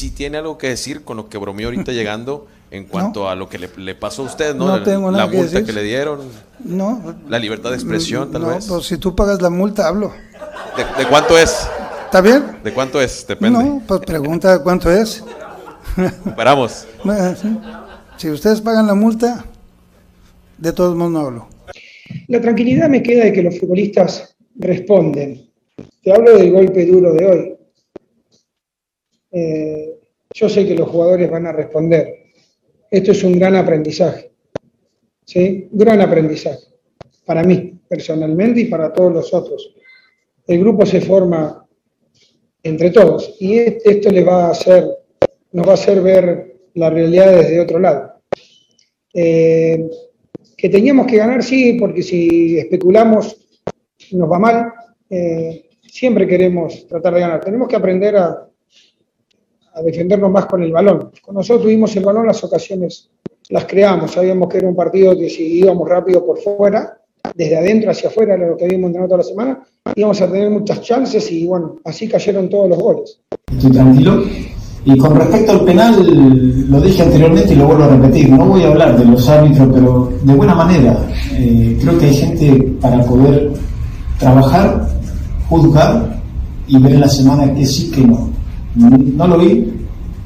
si tiene algo que decir con lo que bromeó ahorita llegando en cuanto a lo que le, pasó a usted, ¿no? no tengo nada la multa que, le dieron. No. La libertad de expresión, tal vez. Pues si tú pagas la multa, hablo. ¿De, cuánto es? ¿Está bien? ¿De cuánto es? Depende. No, pues pregunta cuánto es. Esperamos. Si ustedes pagan la multa, de todos modos no hablo. La tranquilidad me queda de que los futbolistas responden. Te hablo del golpe duro de hoy. Eh, yo sé que los jugadores van a responder. Esto es un gran aprendizaje. ¿sí? Gran aprendizaje. Para mí, personalmente, y para todos los otros. El grupo se forma entre todos y esto les va a hacer, nos va a hacer ver la realidad desde otro lado. Eh, que teníamos que ganar, sí, porque si especulamos nos va mal. Eh, siempre queremos tratar de ganar. Tenemos que aprender a, defendernos más con el balón. Con nosotros tuvimos el balón, las ocasiones las creamos. Sabíamos que era un partido que si íbamos rápido por fuera, desde adentro hacia afuera, lo que habíamos entrenado toda la semana, íbamos a tener muchas chances y bueno, así cayeron todos los goles. Estoy tranquilo. Y con respecto al penal, lo dije anteriormente y lo vuelvo a repetir, no voy a hablar de los árbitros, pero de buena manera. Eh, creo que hay gente para poder trabajar, juzgar y ver en la semana que sí, que no. No lo vi,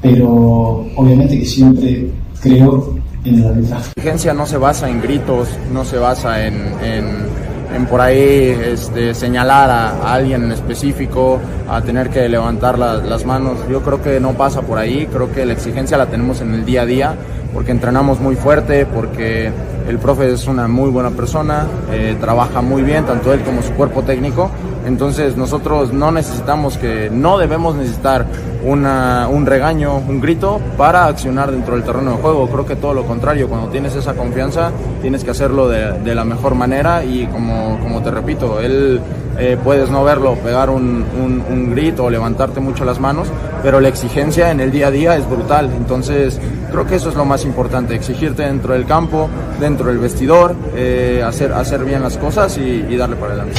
pero obviamente que siempre creo en el arbitraje. La exigencia no se basa en gritos, no se basa en, por ahí este, señalar a, alguien en específico, a tener que levantar las manos. Yo creo que no pasa por ahí, creo que la exigencia la tenemos en el día a día, porque entrenamos muy fuerte, porque el profe es una muy buena persona, eh, trabaja muy bien, tanto él como su cuerpo técnico. Entonces nosotros no necesitamos que, no debemos necesitar una, un regaño, un grito para accionar dentro del terreno de juego. Creo que todo lo contrario, cuando tienes esa confianza tienes que hacerlo de, la mejor manera y como, como te repito, él eh, puedes no verlo, pegar un, un, un, grito o levantarte mucho las manos, pero la exigencia en el día a día es brutal. Entonces, creo que eso es lo más importante, exigirte dentro del campo, dentro del vestidor, eh, hacer, hacer bien las cosas y, y darle para adelante.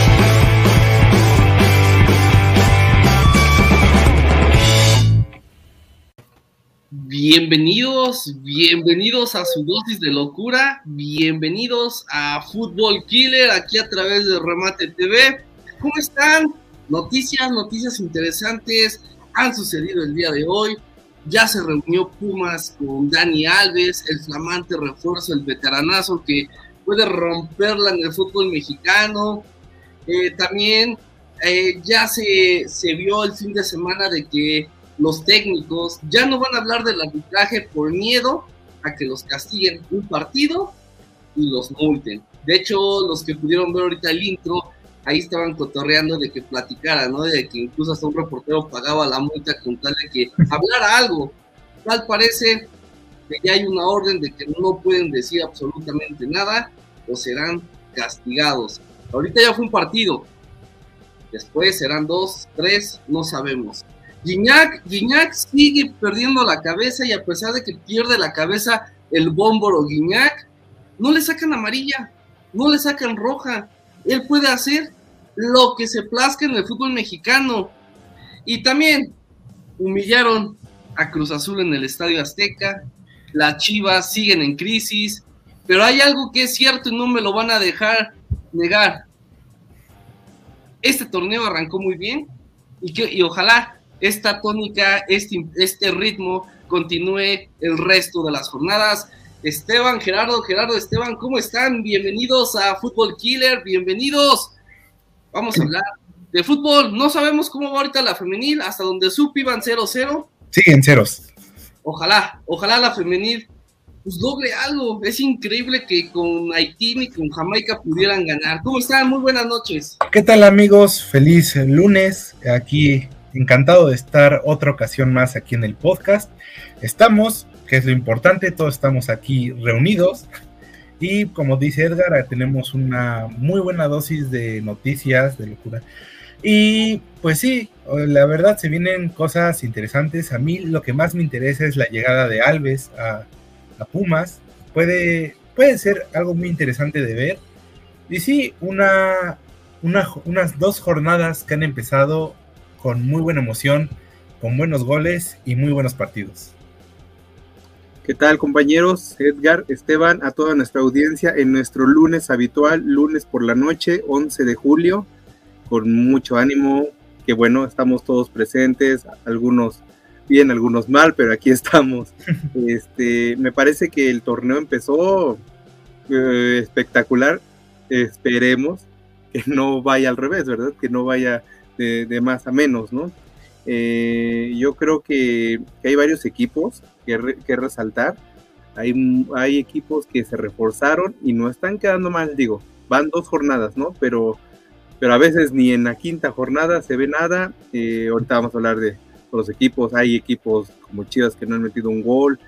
Bienvenidos, bienvenidos a su dosis de locura, bienvenidos a Fútbol Killer aquí a través de Remate TV. ¿Cómo están? Noticias, noticias interesantes han sucedido el día de hoy. Ya se reunió Pumas con Dani Alves, el flamante refuerzo, el veteranazo que puede romperla en el fútbol mexicano. Eh, también eh, ya se, se vio el fin de semana de que los técnicos ya no van a hablar del arbitraje por miedo a que los castiguen un partido y los multen. De hecho, los que pudieron ver ahorita el intro ahí estaban cotorreando de que platicara, ¿no? De que incluso hasta un reportero pagaba la multa con tal de que hablara algo. Tal parece que ya hay una orden de que no pueden decir absolutamente nada o serán castigados. Ahorita ya fue un partido. Después serán dos, tres, no sabemos. Guiñac, sigue perdiendo la cabeza y a pesar de que pierde la cabeza el bómboro Guiñac, no le sacan amarilla, no le sacan roja, él puede hacer lo que se plazca en el fútbol mexicano. Y también humillaron a Cruz Azul en el Estadio Azteca. Las Chivas siguen en crisis. Pero hay algo que es cierto y no me lo van a dejar negar. Este torneo arrancó muy bien y ojalá esta tónica, este, este ritmo continúe el resto de las jornadas. Esteban, Gerardo, Gerardo, Esteban, ¿cómo están? Bienvenidos a Fútbol Killer, bienvenidos. Vamos a hablar de fútbol. No sabemos cómo va ahorita la femenil, hasta donde supe iban 0-0. Siguen ceros. Ojalá, ojalá la femenil pues logre algo. Es increíble que con Haití y con Jamaica pudieran ganar. ¿Cómo están? Muy buenas noches. ¿Qué tal amigos? Feliz lunes. Aquí encantado de estar otra ocasión más aquí en el podcast. Estamos que es lo importante, todos estamos aquí reunidos y como dice Edgar, tenemos una muy buena dosis de noticias, de locura. Y pues sí, la verdad se vienen cosas interesantes. A mí lo que más me interesa es la llegada de Alves a, Pumas. Puede, puede ser algo muy interesante de ver. Y sí, una, unas dos jornadas que han empezado con muy buena emoción con buenos goles y muy buenos partidos. ¿Qué tal compañeros? Edgar, Esteban, a toda nuestra audiencia en nuestro lunes habitual, lunes por la noche, 11 de julio, con mucho ánimo, que bueno, estamos todos presentes, algunos bien, algunos mal, pero aquí estamos. Este, me parece que el torneo empezó eh, espectacular, esperemos que no vaya al revés, ¿verdad? Que no vaya de, más a menos, ¿no? Eh, yo creo que, hay varios equipos que, resaltar. Hay, hay equipos que se reforzaron y no están quedando mal, digo, van dos jornadas, ¿no? Pero, pero a veces ni en la quinta jornada se ve nada. Eh, ahorita vamos a hablar de los equipos. Hay equipos como Chivas que no han metido un gol.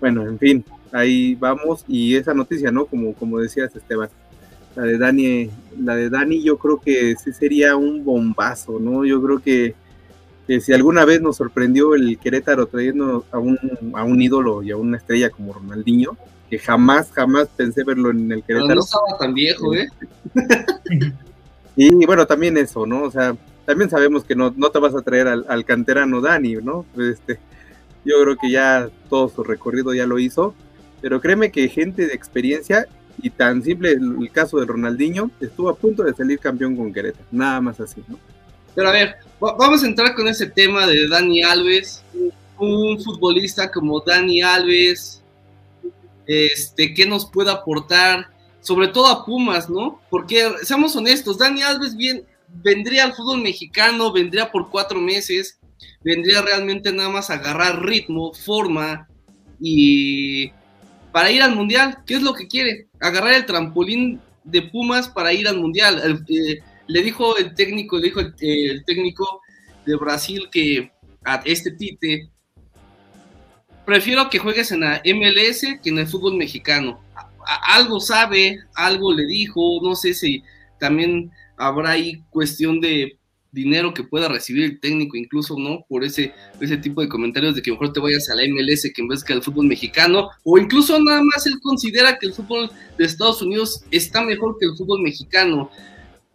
Bueno, en fin, ahí vamos. Y esa noticia, ¿no? Como, como decías, Esteban, la de Dani, la de Dani, yo creo que sí sería un bombazo, ¿no? Yo creo que que si alguna vez nos sorprendió el Querétaro trayendo a un, a un ídolo y a una estrella como Ronaldinho, que jamás, jamás pensé verlo en el Querétaro. Pero no estaba tan viejo, ¿eh? y bueno, también eso, ¿no? O sea, también sabemos que no, no te vas a traer al, canterano Dani, ¿no? Este, yo creo que ya todo su recorrido ya lo hizo, pero créeme que gente de experiencia y tan simple el, caso de Ronaldinho estuvo a punto de salir campeón con Querétaro, nada más así, ¿no? Pero a ver, vamos a entrar con ese tema de Dani Alves, un futbolista como Dani Alves, este, ¿qué nos puede aportar? Sobre todo a Pumas, ¿no? Porque, seamos honestos, Dani Alves bien, vendría al fútbol mexicano, vendría por cuatro meses, vendría realmente nada más a agarrar ritmo, forma y para ir al mundial, ¿qué es lo que quiere? Agarrar el trampolín de Pumas para ir al mundial. Eh, le dijo el técnico, le dijo el, técnico de Brasil que a este Tite, prefiero que juegues en la MLS que en el fútbol mexicano. algo sabe, algo le dijo, no sé si también habrá ahí cuestión de dinero que pueda recibir el técnico, incluso, ¿no? Por ese, ese tipo de comentarios de que mejor te vayas a la MLS que en vez que al fútbol mexicano, o incluso nada más él considera que el fútbol de Estados Unidos está mejor que el fútbol mexicano.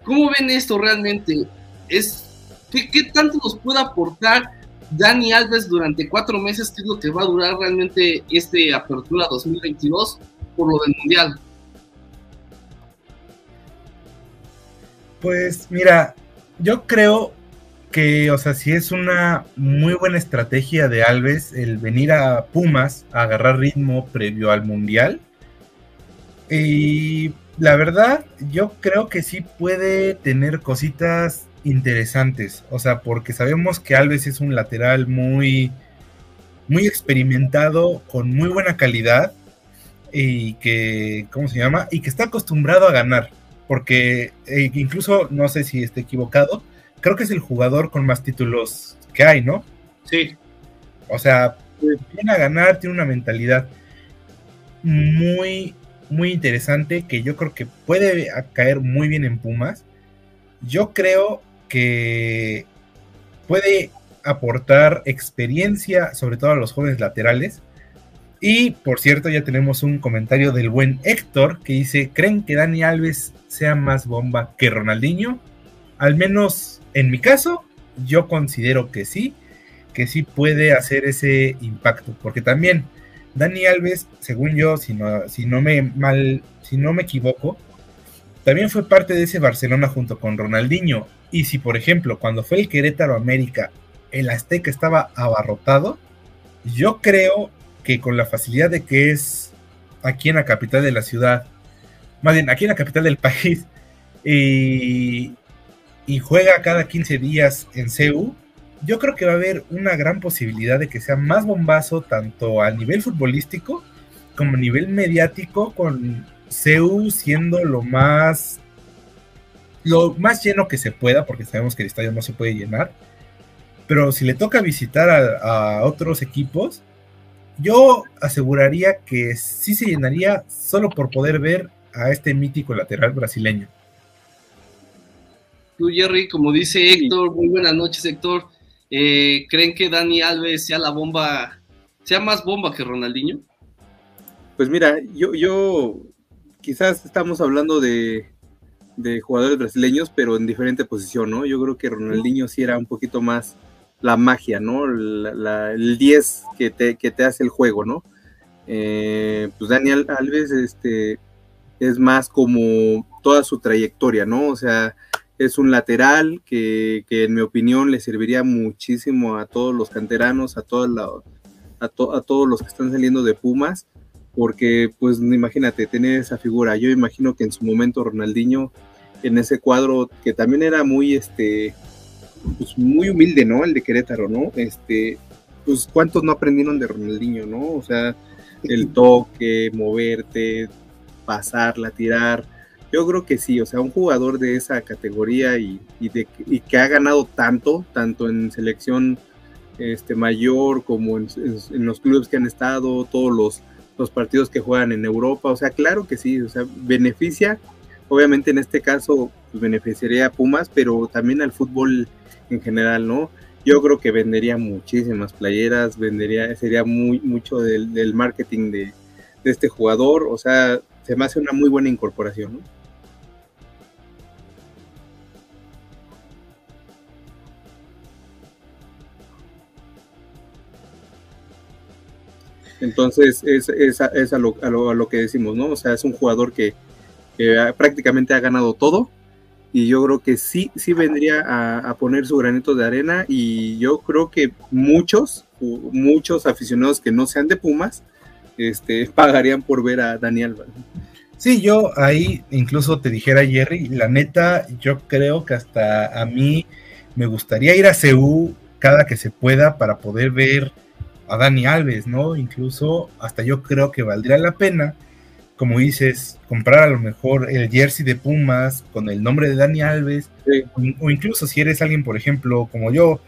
¿Cómo ven esto realmente? ¿Es, qué, tanto nos puede aportar Dani Alves durante cuatro meses? ¿Qué es lo que va a durar realmente este Apertura 2022 por lo del Mundial? Pues mira, yo creo que, o sea, si es una muy buena estrategia de Alves el venir a Pumas a agarrar ritmo previo al Mundial. Y la verdad, yo creo que sí puede tener cositas interesantes. O sea, porque sabemos que Alves es un lateral muy, muy experimentado, con muy buena calidad. Y que, ¿cómo se llama? Y que está acostumbrado a ganar. Porque eh, incluso, no sé si esté equivocado, creo que es el jugador con más títulos que hay, ¿no? Sí. O sea, viene a ganar, tiene una mentalidad muy muy interesante que yo creo que puede caer muy bien en Pumas. Yo creo que puede aportar experiencia, sobre todo a los jóvenes laterales. Y por cierto, ya tenemos un comentario del buen Héctor que dice: ¿Creen que Dani Alves sea más bomba que Ronaldinho? Al menos en mi caso, yo considero que sí, que sí puede hacer ese impacto, porque también Dani Alves, según yo, si no, si no me mal, si no me equivoco, también fue parte de ese Barcelona junto con Ronaldinho. Y si, por ejemplo, cuando fue el Querétaro América, el Azteca estaba abarrotado, yo creo que con la facilidad de que es aquí en la capital de la ciudad, más bien aquí en la capital del país, y, juega cada 15 días en CEU, yo creo que va a haber una gran posibilidad de que sea más bombazo tanto a nivel futbolístico como a nivel mediático con CEU siendo lo más lo más lleno que se pueda porque sabemos que el estadio no se puede llenar. Pero si le toca visitar a otros equipos yo aseguraría que sí se llenaría solo por poder ver a este mítico lateral brasileño. Tú, Jerry, como dice Héctor, muy buenas noches, Héctor. Eh, ¿Creen que Dani Alves sea la bomba, sea más bomba que Ronaldinho? Pues mira, yo, yo quizás estamos hablando de, jugadores brasileños, pero en diferente posición, ¿no? Yo creo que Ronaldinho sí era un poquito más, la magia, ¿no? el 10 que te, que te hace el juego, ¿no? Eh, pues Daniel Alves este, es más como toda su trayectoria, ¿no? O sea, es un lateral que, en mi opinión le serviría muchísimo a todos los canteranos, a, a, a todos los que están saliendo de Pumas, porque pues imagínate tener esa figura. Yo imagino que en su momento Ronaldinho en ese cuadro que también era muy este pues muy humilde, ¿no? El de Querétaro, ¿no? Este, pues cuántos no aprendieron de Ronaldinho, ¿no? O sea, el toque, moverte, pasarla, tirar. Yo creo que sí, o sea, un jugador de esa categoría y, de, que ha ganado tanto, tanto en selección este, mayor como en, los clubes que han estado, todos los, los partidos que juegan en Europa, o sea, claro que sí, o sea, beneficia, obviamente en este caso pues, beneficiaría a Pumas, pero también al fútbol en general, ¿no? Yo creo que vendería muchísimas playeras, vendería, sería muy mucho del, marketing de, este jugador, o sea, se me hace una muy buena incorporación, ¿no? Entonces, es, es, a, lo, que decimos, ¿no? O sea, es un jugador que prácticamente ha ganado todo y yo creo que sí, sí vendría a, poner su granito de arena y yo creo que muchos, muchos aficionados que no sean de Pumas, este, pagarían por ver a Daniel. Sí, yo ahí incluso te dijera Jerry, la neta, yo creo que hasta a mí me gustaría ir a CEU cada que se pueda para poder ver a Dani Alves, ¿no? Incluso hasta yo creo que valdría la pena como dices, comprar a lo mejor el jersey de Pumas con el nombre de Dani Alves, o, incluso si eres alguien, por ejemplo, como yo,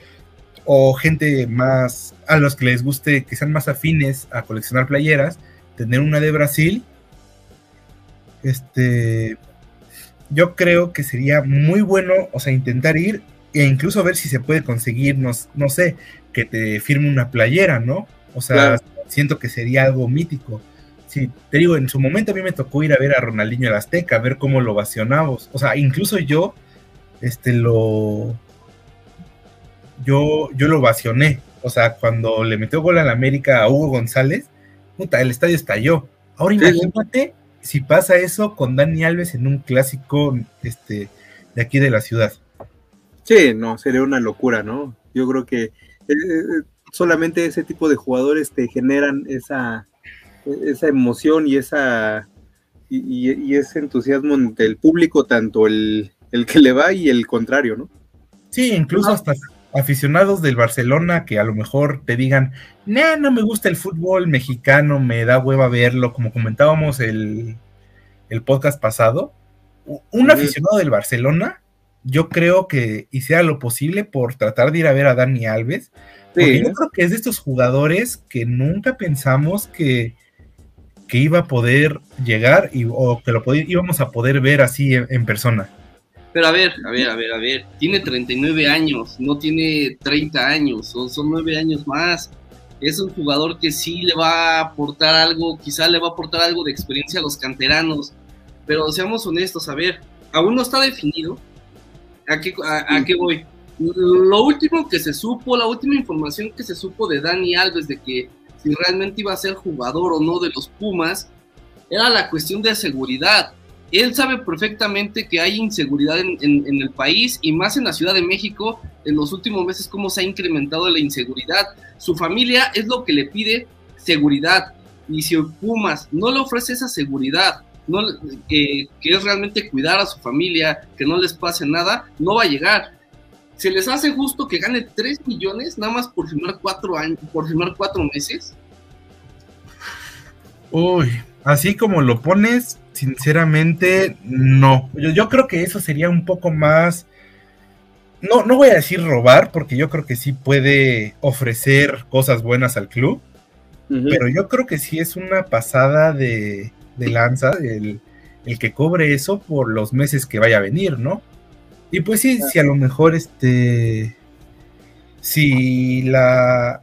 o gente más a los que les guste, que sean más afines a coleccionar playeras, tener una de Brasil, este, yo creo que sería muy bueno, o sea, intentar ir e incluso ver si se puede conseguir, no, no sé, que te firme una playera, ¿no? O sea, siento que sería algo mítico sí, te digo, en su momento a mí me tocó ir a ver a Ronaldinho el Azteca, a ver cómo lo vacionamos. O sea, incluso yo, este, lo. Yo, yo lo vacioné. O sea, cuando le metió gol al América a Hugo González, puta, el estadio estalló. Ahora imagínate si pasa eso con Dani Alves en un clásico este, de aquí de la ciudad. Sí, no, sería una locura, ¿no? Yo creo que eh, eh, solamente ese tipo de jugadores te generan esa, esa emoción y esa y, ese entusiasmo del público, tanto el, que le va y el contrario, ¿no? Sí, incluso hasta aficionados del Barcelona que a lo mejor te digan, no, no me gusta el fútbol mexicano, me da hueva verlo, como comentábamos el, el podcast pasado. Un aficionado del Barcelona, yo creo que hiciera lo posible por tratar de ir a ver a Dani Alves, porque yo creo que es de estos jugadores que nunca pensamos que, que iba a poder llegar y, o que lo íbamos a poder ver así en, persona. Pero a ver, a ver, a ver, a ver, tiene 39 años, no tiene 30 años, son, son 9 años más. Es un jugador que sí le va a aportar algo, quizá le va a aportar algo de experiencia a los canteranos, pero seamos honestos, a ver, aún no está definido. ¿A qué, a qué voy? Lo último que se supo, la última información que se supo de Dani Alves de que si realmente iba a ser jugador o no de los Pumas, era la cuestión de seguridad. Él sabe perfectamente que hay inseguridad en, el país y más en la Ciudad de México en los últimos meses cómo se ha incrementado la inseguridad. Su familia es lo que le pide seguridad y si Pumas no le ofrece esa seguridad, no, que es realmente cuidar a su familia, que no les pase nada, no va a llegar se les hace justo que gane 3 millones nada más por firmar 4 años, por firmar 4 meses. Uy, así como lo pones, sinceramente, no. Yo, creo que eso sería un poco más. No, no voy a decir robar, porque yo creo que sí puede ofrecer cosas buenas al club. Pero yo creo que sí es una pasada de, lanza el, el que cobre eso por los meses que vaya a venir, ¿no? Y pues sí, si a lo mejor este. Si la,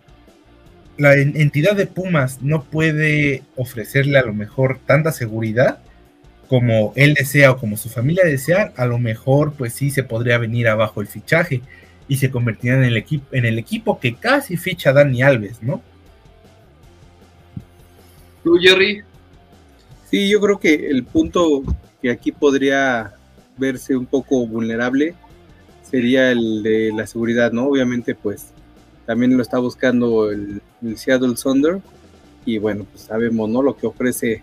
la entidad de Pumas no puede ofrecerle a lo mejor tanta seguridad como él desea o como su familia desea, a lo mejor pues sí se podría venir abajo el fichaje. y se convertirían en el, equipo, en el equipo que casi ficha Dani Alves, ¿no? ¿Tú, Jerry? Sí, yo creo que el punto que aquí podría verse un poco vulnerable sería el de la seguridad, ¿no? Obviamente, pues también lo está buscando el, Seattle Thunder y bueno, pues sabemos, ¿no? Lo que ofrece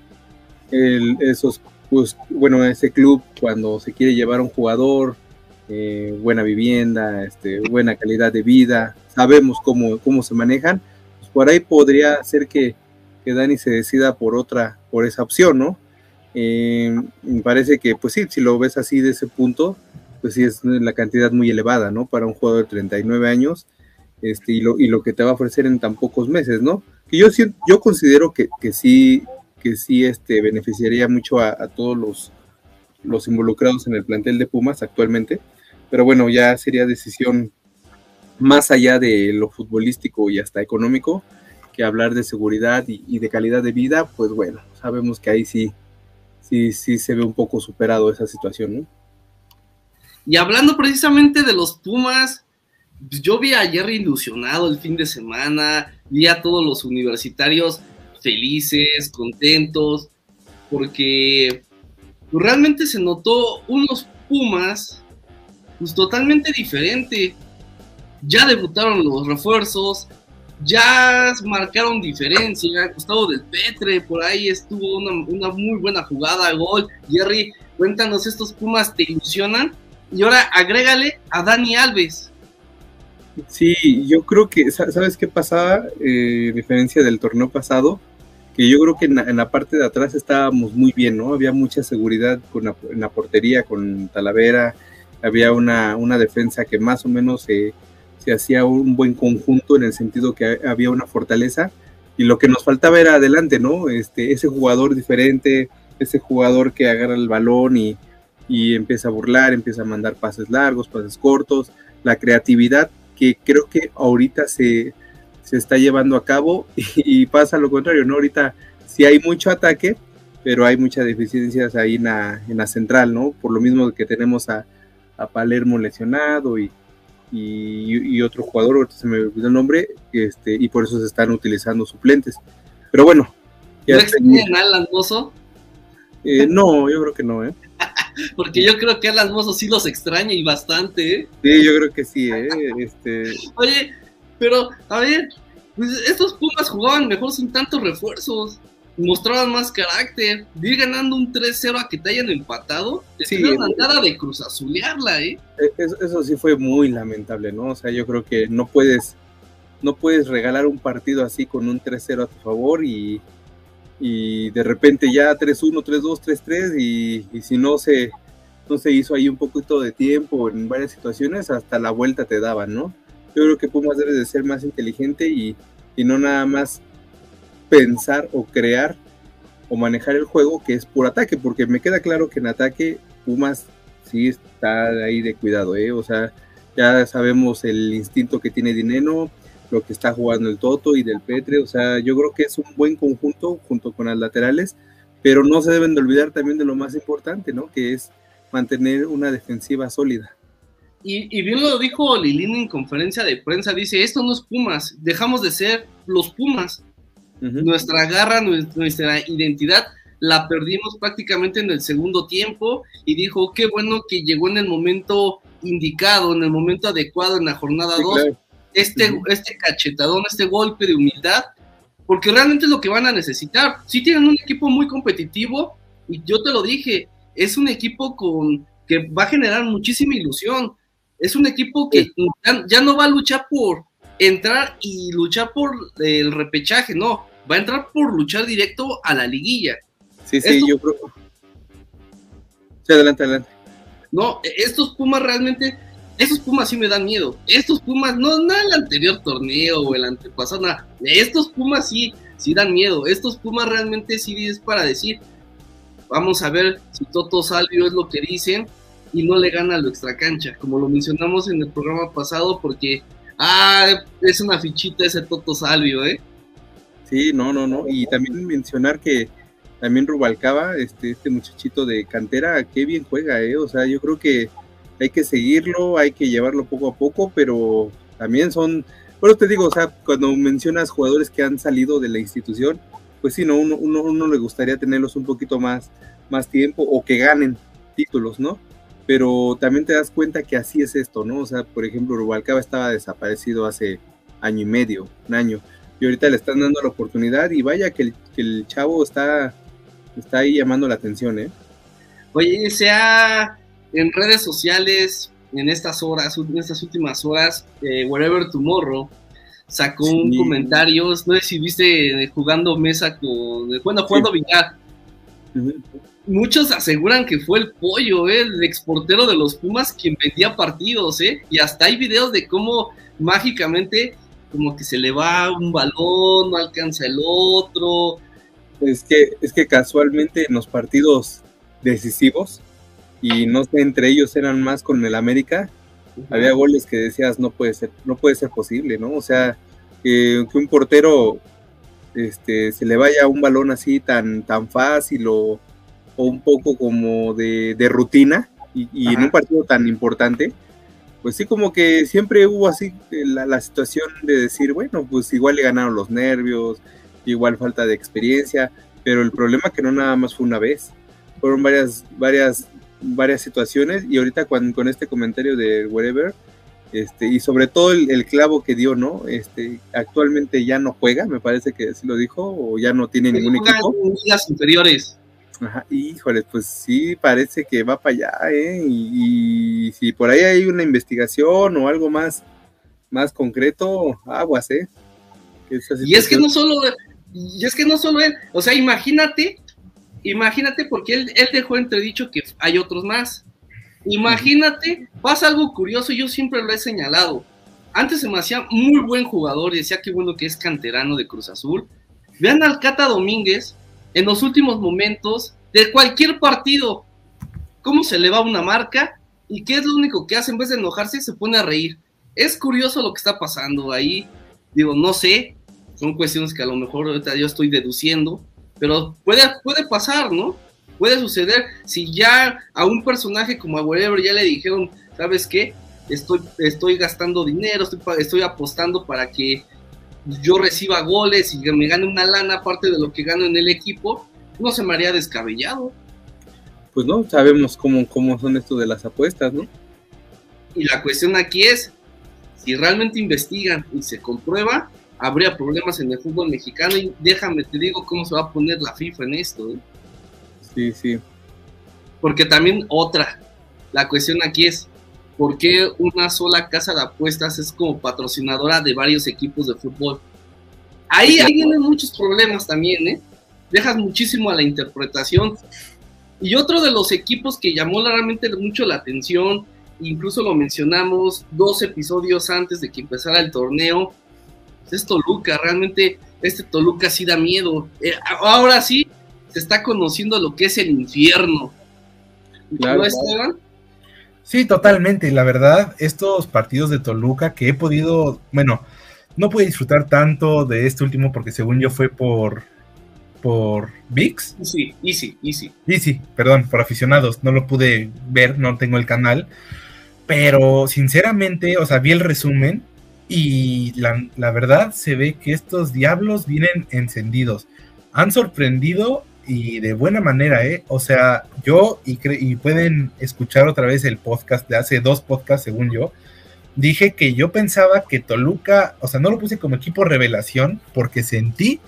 el, esos, pues, bueno, ese club cuando se quiere llevar a un jugador, eh, buena vivienda, este, buena calidad de vida, sabemos cómo, cómo se manejan, pues por ahí podría ser que, que Dani se decida por otra, por esa opción, ¿no? Eh, me parece que, pues sí, si lo ves así de ese punto, pues sí es la cantidad muy elevada, ¿no? Para un jugador de 39 años, este, y, lo, y lo que te va a ofrecer en tan pocos meses, ¿no? Que yo, yo considero que, que sí, que sí este, beneficiaría mucho a, todos los, los involucrados en el plantel de Pumas actualmente, pero bueno, ya sería decisión más allá de lo futbolístico y hasta económico, que hablar de seguridad y, y de calidad de vida, pues bueno, sabemos que ahí sí, sí, sí se ve un poco superado esa situación, ¿no? Y hablando precisamente de los Pumas, pues yo vi a Jerry ilusionado el fin de semana, vi a todos los universitarios felices, contentos, porque realmente se notó unos Pumas pues totalmente diferente. Ya debutaron los refuerzos, ya marcaron diferencia. Gustavo del Petre, por ahí estuvo una, muy buena jugada, gol. Jerry, cuéntanos, ¿estos Pumas te ilusionan? Y ahora agrégale a Dani Alves. Sí, yo creo que, ¿sabes qué pasaba? Eh, diferencia del torneo pasado, que yo creo que en la, parte de atrás estábamos muy bien, ¿no? Había mucha seguridad con en la portería, con Talavera, había una, una defensa que más o menos se, se hacía un buen conjunto en el sentido que había una fortaleza y lo que nos faltaba era adelante, ¿no? Este, ese jugador diferente, ese jugador que agarra el balón y, y empieza a burlar, empieza a mandar pases largos, pases cortos, la creatividad que creo que ahorita se, se está llevando a cabo y, pasa lo contrario, ¿no? Ahorita sí hay mucho ataque, pero hay muchas deficiencias ahí en la, en la central, ¿no? Por lo mismo que tenemos a, a Palermo lesionado y, y, otro jugador, ahorita se me olvidó el nombre, este, y por eso se están utilizando suplentes. Pero bueno. ¿No extrañan a Alan Mozo? Eh, no, yo creo que no, ¿eh? Porque yo creo que Alan Mozo sí los extraña y bastante, ¿eh? Sí, yo creo que sí, ¿eh? Este... Oye, pero, a ver, pues estos Pumas jugaban mejor sin tantos refuerzos. Mostraban más carácter. Ir ganando un 3-0 a que te hayan empatado. Te sí, nada de cruz azulearla, ¿eh? E, eso, eso sí fue muy lamentable, ¿no? O sea, yo creo que no puedes no puedes regalar un partido así con un 3-0 a tu favor y, y de repente ya 3-1, 3-2, 3-3 y, y, si no se, no se hizo ahí un poquito de tiempo en varias situaciones, hasta la vuelta te daban, ¿no? Yo creo que Pumas debe de ser más inteligente y, y no nada más pensar o crear o manejar el juego que es por ataque, porque me queda claro que en ataque Pumas sí está ahí de cuidado, ¿eh? O sea, ya sabemos el instinto que tiene Dineno, lo que está jugando el Toto y del Petre. O sea, yo creo que es un buen conjunto junto con las laterales, pero no se deben de olvidar también de lo más importante, ¿no? Que es mantener una defensiva sólida. Y, bien lo dijo Lilín en conferencia de prensa, dice, esto no es Pumas, dejamos de ser los Pumas. Nuestra garra, nuestra identidad la perdimos prácticamente en el segundo tiempo y dijo, qué bueno que llegó en el momento indicado, en el momento adecuado en la jornada 2 este, este cachetadón, este golpe de humildad, porque realmente es lo que van a necesitar. Si tienen un equipo muy competitivo, y yo te lo dije, es un equipo con que va a generar muchísima ilusión. Es un equipo que ya, no va a luchar por entrar y luchar por el repechaje, no, va a entrar por luchar directo a la liguilla. Sí, sí, yo creo. Sí, adelante, adelante. No, estos Pumas realmente esos Pumas sí me dan miedo. Estos Pumas, no, no el anterior torneo o el antepasado, nada. Estos Pumas sí, sí dan miedo. Estos Pumas realmente sí es para decir, vamos a ver si Toto Salvio es lo que dicen y no le gana a lo extracancha, como lo mencionamos en el programa pasado, porque, ah, es una fichita ese Toto Salvio, ¿eh? Sí, no, no, no. Y también mencionar que también Rubalcaba, este, este muchachito de cantera, qué bien juega, ¿eh? O sea, yo creo que hay que seguirlo, hay que llevarlo poco a poco, pero también son, bueno, te digo, o sea, cuando mencionas jugadores que han salido de la institución, pues sí, ¿no? Uno, uno, uno le gustaría tenerlos un poquito más, más tiempo o que ganen títulos, ¿no? Pero también te das cuenta que así es esto, ¿no? O sea, por ejemplo, Rubalcaba estaba desaparecido hace año y medio, un año, y ahorita le están dando la oportunidad y vaya que el, que el chavo está, está ahí llamando la atención, ¿eh? Oye, sea en redes sociales, en estas horas, en estas últimas horas, eh, Wherever Tomorrow sacó un Sí. comentario, no sé si viste eh, jugando mesa con, bueno, jugando billar. Ujú. Muchos aseguran que fue el pollo, eh, el exportero de los Pumas, quien vendía partidos, ¿eh? Y hasta hay videos de cómo mágicamente como que se le va un balón, no alcanza el otro. Es que, es que casualmente en los partidos decisivos, y no sé, entre ellos eran más con el América, había goles que decías no puede ser, no puede ser posible, ¿no? O sea, que, que un portero este, se le vaya un balón así tan, tan fácil o, o un poco como de, de rutina, y, y en un partido tan importante, pues sí, como que siempre hubo así eh, la, la situación de decir, bueno, pues igual le ganaron los nervios, igual falta de experiencia, pero el problema que no nada más fue una vez, fueron varias, varias, varias situaciones y ahorita con, con este comentario de whatever, este, y sobre todo el, el clavo que dio, ¿no? Este, actualmente ya no juega, me parece que así lo dijo, o ya no tiene ningún equipo. en ligas inferiores. Ajá, híjole, pues sí, parece que va para allá, ¿eh? Y, y si por ahí hay una investigación o algo más, más concreto, aguas, ¿eh? Y es que no solo, y es que no solo él, o sea, imagínate, imagínate porque él, él dejó entredicho que hay otros más. Imagínate, pasa algo curioso, yo siempre lo he señalado. Antes se me hacía muy buen jugador y decía que bueno que es canterano de Cruz Azul. Vean al Cata Domínguez en los últimos momentos de cualquier partido, cómo se le va una marca y qué es lo único que hace en vez de enojarse, se pone a reír. Es curioso lo que está pasando ahí. Digo, no sé, son cuestiones que a lo mejor ahorita yo estoy deduciendo, pero puede, puede pasar, ¿no? Puede suceder si ya a un personaje como a Wherever ya le dijeron, ¿sabes qué? Estoy, estoy gastando dinero, estoy, estoy apostando para que yo reciba goles y que me gane una lana aparte de lo que gano en el equipo, no se me haría descabellado. Pues no, sabemos cómo, cómo son esto de las apuestas, ¿no? Y la cuestión aquí es, si realmente investigan y se comprueba, habría problemas en el fútbol mexicano y déjame te digo cómo se va a poner la FIFA en esto. ¿eh? Sí, sí. Porque también otra, la cuestión aquí es, ¿por qué una sola casa de apuestas es como patrocinadora de varios equipos de fútbol? Ahí, ahí vienen muchos problemas también, ¿eh? Dejas muchísimo a la interpretación. Y otro de los equipos que llamó realmente mucho la atención, incluso lo mencionamos dos episodios antes de que empezara el torneo, es Toluca. Realmente este Toluca sí da miedo. Eh, ahora sí se está conociendo lo que es el infierno. Claro, ¿No. Esteban? Sí, totalmente. La verdad, estos partidos de Toluca que he podido, bueno, no pude disfrutar tanto de este último porque según yo fue por por VIX. Sí, easy, easy. Easy, perdón, por aficionados. No lo pude ver, no tengo el canal. Pero sinceramente, o sea, vi el resumen y la, la verdad se ve que estos diablos vienen encendidos. Han sorprendido y de buena manera, ¿eh? O sea, yo, y, y, pueden escuchar otra vez el podcast de hace dos podcasts, según yo, dije que yo pensaba que Toluca, o sea, no lo puse como equipo revelación porque sentí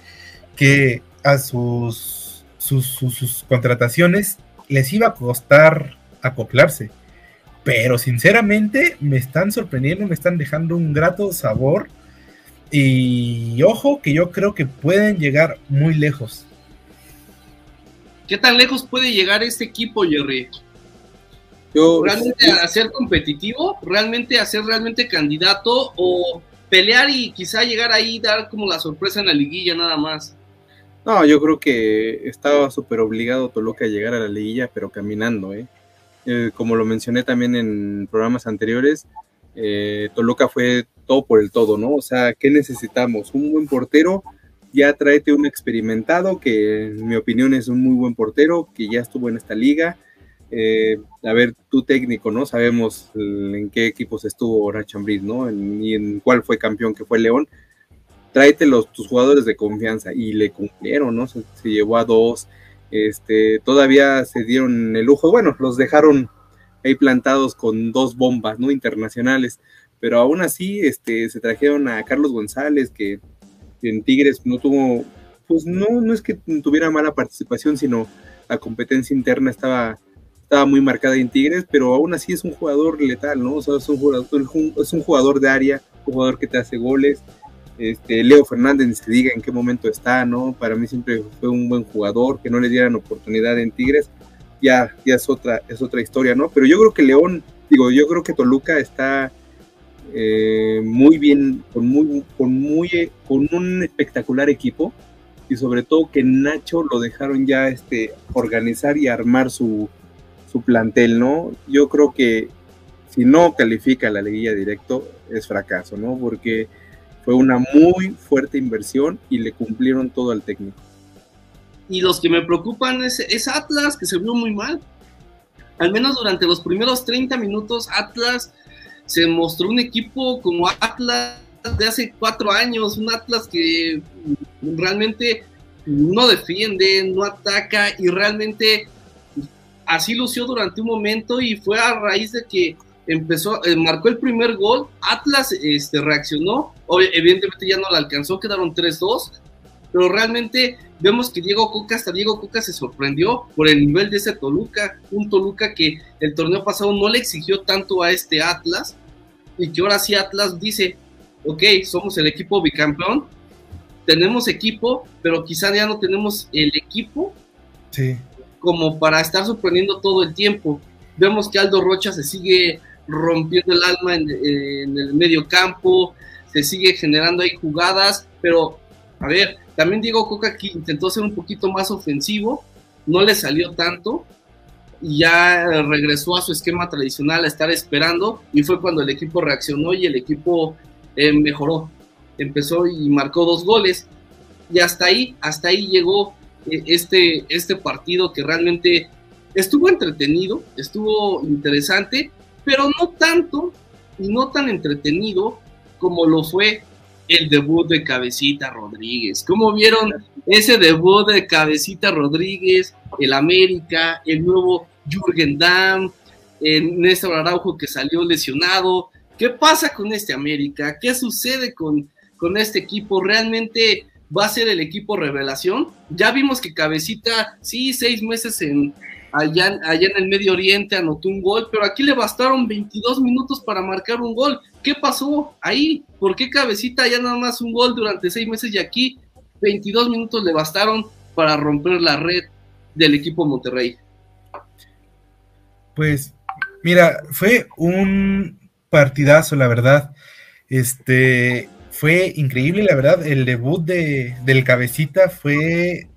que a sus, sus, sus, sus contrataciones les iba a costar acoplarse. Pero sinceramente me están sorprendiendo, me están dejando un grato sabor. Y ojo que yo creo que pueden llegar muy lejos. ¿Qué tan lejos puede llegar este equipo, Jerry? Yo, ¿Realmente a ser competitivo? ¿Realmente a ser realmente candidato? ¿O pelear y quizá llegar ahí y dar como la sorpresa en la liguilla nada más? No, yo creo que estaba súper obligado Toluca a llegar a la liguilla, pero caminando, ¿eh? Eh, como lo mencioné también en programas anteriores, eh, Toluca fue todo por el todo, ¿no? O sea, ¿qué necesitamos? Un buen portero, ya tráete un experimentado, que en mi opinión es un muy buen portero, que ya estuvo en esta liga, eh, a ver, tu técnico, ¿no? Sabemos en qué equipos estuvo Nacho ¿no? y en cuál fue campeón, que fue León. Tráete los, tus jugadores de confianza y le cumplieron, ¿no? Se, llevó a dos, este, todavía se dieron el lujo, bueno, los dejaron ahí plantados con dos bombas, ¿no? Internacionales, pero aún así, este, se trajeron a Carlos González, que en Tigres no tuvo, pues no, no es que tuviera mala participación, sino la competencia interna estaba estaba muy marcada en Tigres, pero aún así es un jugador letal, ¿no? O sea, es un jugador, es un jugador de área, un jugador que te hace goles. Este, Leo Fernández, se diga en qué momento está, ¿no? Para mí siempre fue un buen jugador, que no le dieran oportunidad en Tigres, ya, ya es otra, es otra historia, ¿no? Pero yo creo que León, digo, yo creo que Toluca está eh, muy bien, con muy, con muy, con un espectacular equipo, y sobre todo que Nacho lo dejaron ya este, organizar y armar su, plantel, ¿no? Yo creo que si no califica la liguilla directo es fracaso, ¿no? Porque fue una muy fuerte inversión y le cumplieron todo al técnico. Y los que me preocupan es Atlas, que se vio muy mal. Al menos durante los primeros 30 minutos, Atlas se mostró un equipo como Atlas de hace cuatro años, un Atlas que realmente no defiende, no ataca y realmente así lució durante un momento y fue a raíz de que empezó, eh, marcó el primer gol, Atlas este, reaccionó, evidentemente ya no le alcanzó, quedaron 3-2, pero realmente vemos que Diego Coca, hasta Diego Coca se sorprendió por el nivel de ese Toluca, un Toluca que el torneo pasado no le exigió tanto a este Atlas, y que ahora sí Atlas dice, ok, somos el equipo bicampeón, tenemos equipo, pero quizá ya no tenemos el equipo sí como para estar sorprendiendo todo el tiempo. Vemos que Aldo Rocha se sigue rompiendo el alma en, el medio campo, se sigue generando ahí jugadas, pero a ver, también Diego Coca aquí intentó ser un poquito más ofensivo, no le salió tanto y ya regresó a su esquema tradicional a estar esperando y fue cuando el equipo reaccionó y el equipo eh, mejoró, empezó y marcó dos goles y hasta ahí, hasta ahí llegó e-, este, este partido que realmente estuvo entretenido, estuvo interesante, pero no tanto y no tan entretenido como lo fue el debut de Cabecita Rodríguez. ¿Cómo vieron ese debut de Cabecita Rodríguez, el América, el nuevo Jürgen Damm, el Néstor Araujo que salió lesionado? ¿Qué pasa con este América? ¿Qué sucede con, con este equipo? ¿Realmente va a ser el equipo revelación. Ya vimos que Cabecita, sí, seis meses en, allá, allá en el Medio Oriente anotó un gol, pero aquí le bastaron 22 minutos para marcar un gol. ¿Qué pasó ahí? ¿Por qué Cabecita ya nada más un gol durante seis meses y aquí 22 minutos le bastaron para romper la red del equipo Monterrey? Pues mira, fue un partidazo, la verdad. Este, fue increíble, la verdad. El debut de, del cabecita fue,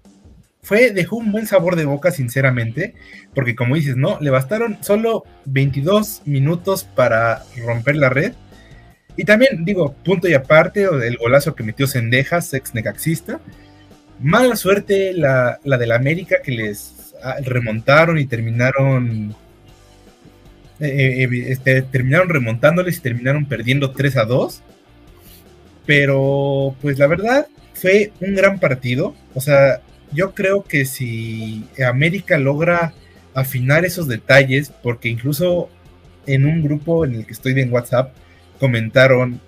fue, dejó un buen sabor de boca, sinceramente, porque como dices, no, le bastaron solo 22 minutos para romper la red. Y también, digo, punto y aparte, el golazo que metió Sendejas, ex necaxista. Mala suerte la, la del América que les ah, remontaron y terminaron eh, eh, este, terminaron remontándoles y terminaron perdiendo 3 a 2. Pero, pues la verdad, fue un gran partido. O sea, yo creo que si América logra afinar esos detalles, porque incluso en un grupo en el que estoy en WhatsApp comentaron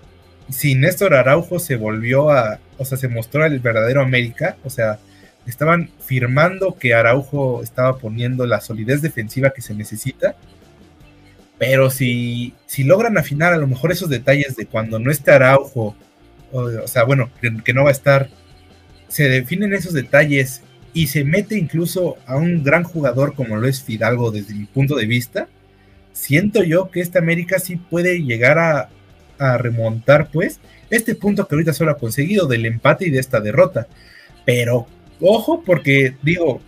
si Néstor Araujo se volvió a, o sea, se mostró el verdadero América, o sea, estaban firmando que Araujo estaba poniendo la solidez defensiva que se necesita, pero si, si logran afinar a lo mejor esos detalles de cuando no esté Araujo, o, sea, bueno, que, no va a estar, se definen esos detalles y se mete incluso a un gran jugador como lo es Fidalgo desde mi punto de vista, siento yo que esta América sí puede llegar a, a remontar pues este punto que ahorita solo ha conseguido del empate y de esta derrota. Pero ojo porque digo,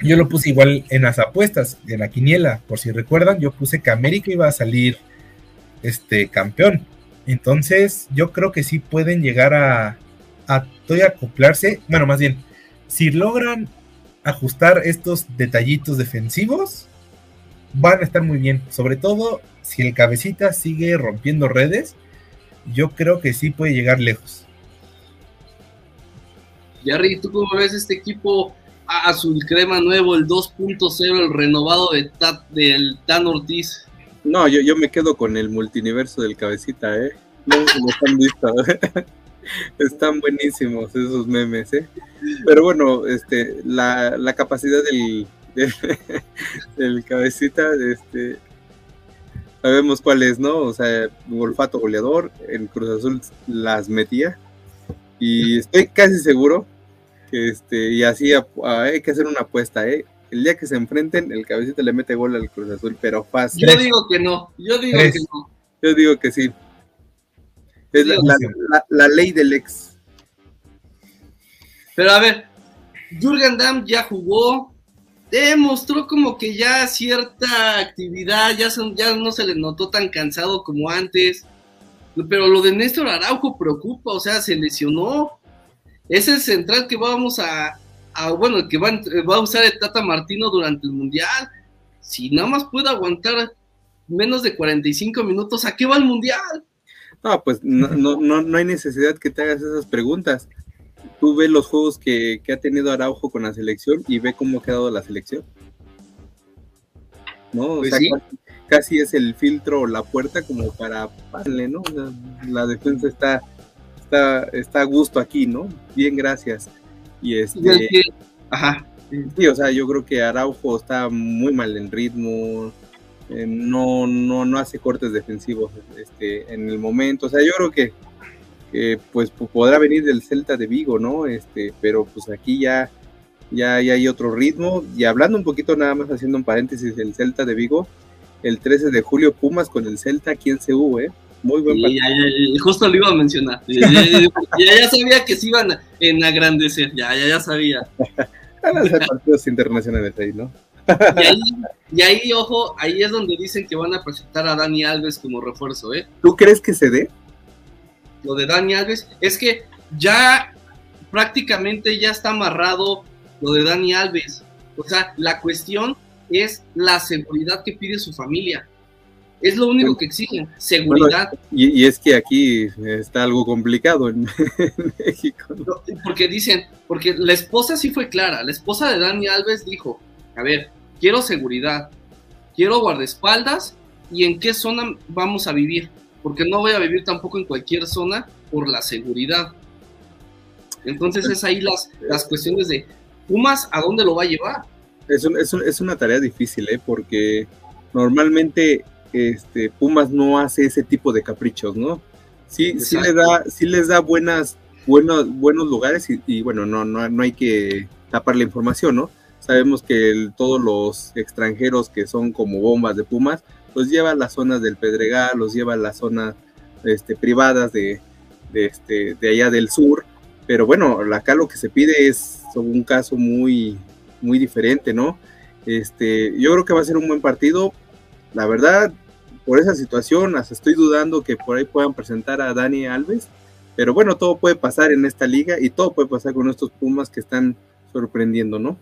yo lo puse igual en las apuestas, en la quiniela, por si recuerdan, yo puse que América iba a salir este campeón. Entonces, yo creo que sí pueden llegar a, a acoplarse. Bueno, más bien, si logran ajustar estos detallitos defensivos, van a estar muy bien. Sobre todo si el cabecita sigue rompiendo redes, yo creo que sí puede llegar lejos. Jerry, ¿tú cómo ves este equipo azul crema nuevo, el 2.0, el renovado de del Tan Ortiz? No, yo, yo me quedo con el multiverso del cabecita, ¿eh? No están vistos. Están buenísimos esos memes, ¿eh? Pero bueno, este, la, la capacidad del, del, cabecita, este, sabemos cuál es, ¿no? O sea, un olfato goleador, en Cruz Azul las metía. Y estoy casi seguro que este, y así hay que hacer una apuesta, ¿eh? El día que se enfrenten, el cabecita le mete gol al Cruz Azul, pero fácil. Yo digo que no, yo digo que no. Yo digo que sí. Es la, ley del ex. Pero a ver, Jürgen Damm ya jugó, demostró como que ya cierta actividad, ya, ya no se le notó tan cansado como antes. Pero lo de Néstor Araujo preocupa, o sea, se lesionó. Es el central que vamos a, bueno, que va, va, a usar el Tata Martino durante el Mundial. Si nada más puede aguantar menos de 45 minutos, ¿a qué va el Mundial? No, pues no, no, no, hay necesidad que te hagas esas preguntas. Tú ves los juegos que, ha tenido Araujo con la selección y ve cómo ha quedado la selección. ¿No? Pues casi, es el filtro o la puerta como para darle, ¿no? La, defensa está, está, está a gusto aquí, ¿no? Bien, gracias. Y este. Ajá. Sí, o sea, yo creo que Araujo está muy mal en ritmo, eh, no, no, no hace cortes defensivos este, en el momento. O sea, yo creo que, pues podrá venir del Celta de Vigo, ¿no? Este, pero pues aquí ya, ya, hay otro ritmo. Y hablando un poquito nada más, haciendo un paréntesis del Celta de Vigo, el 13 de julio Pumas con el Celta aquí en CU, ¿eh? Muy buen partido. justo lo iba a mencionar. ya, sabía que se iban a engrandecer, ya, ya, ya sabía. Van a ser partidos internacionales ahí, ¿no? Y ahí, ojo, ahí es donde dicen que van a presentar a Dani Alves como refuerzo, ¿eh? ¿Tú crees que se dé? Lo de Dani Alves es que ya prácticamente ya está amarrado lo de Dani Alves. O sea, la cuestión es la seguridad que pide su familia. Es lo único que exigen, seguridad. y, es que aquí está algo complicado en, México. Porque dicen, porque la esposa sí fue clara, la esposa de Dani Alves dijo, a ver, quiero seguridad, quiero guardaespaldas y en qué zona vamos a vivir, porque no voy a vivir tampoco en cualquier zona por la seguridad. Entonces es ahí las, las cuestiones de Pumas, ¿a dónde lo va a llevar? Es, es, una tarea difícil, ¿eh? porque normalmente este, Pumas no hace ese tipo de caprichos, ¿no? Sí, sí, le da, sí les da buenas, buenos, buenos lugares y, y bueno, no, no, no hay que tapar la información, ¿no? Sabemos que todos los extranjeros que son como bombas de Pumas, los lleva a las zonas del Pedregal, los lleva a las zonas este, privadas de, este, de allá del sur. Pero bueno, acá lo que se pide es un caso muy, muy diferente, ¿no? Este, yo creo que va a ser un buen partido. La verdad, por esa situación, hasta estoy dudando que por ahí puedan presentar a Dani Alves. Pero bueno, todo puede pasar en esta liga y todo puede pasar con estos Pumas que están sorprendiendo, ¿no?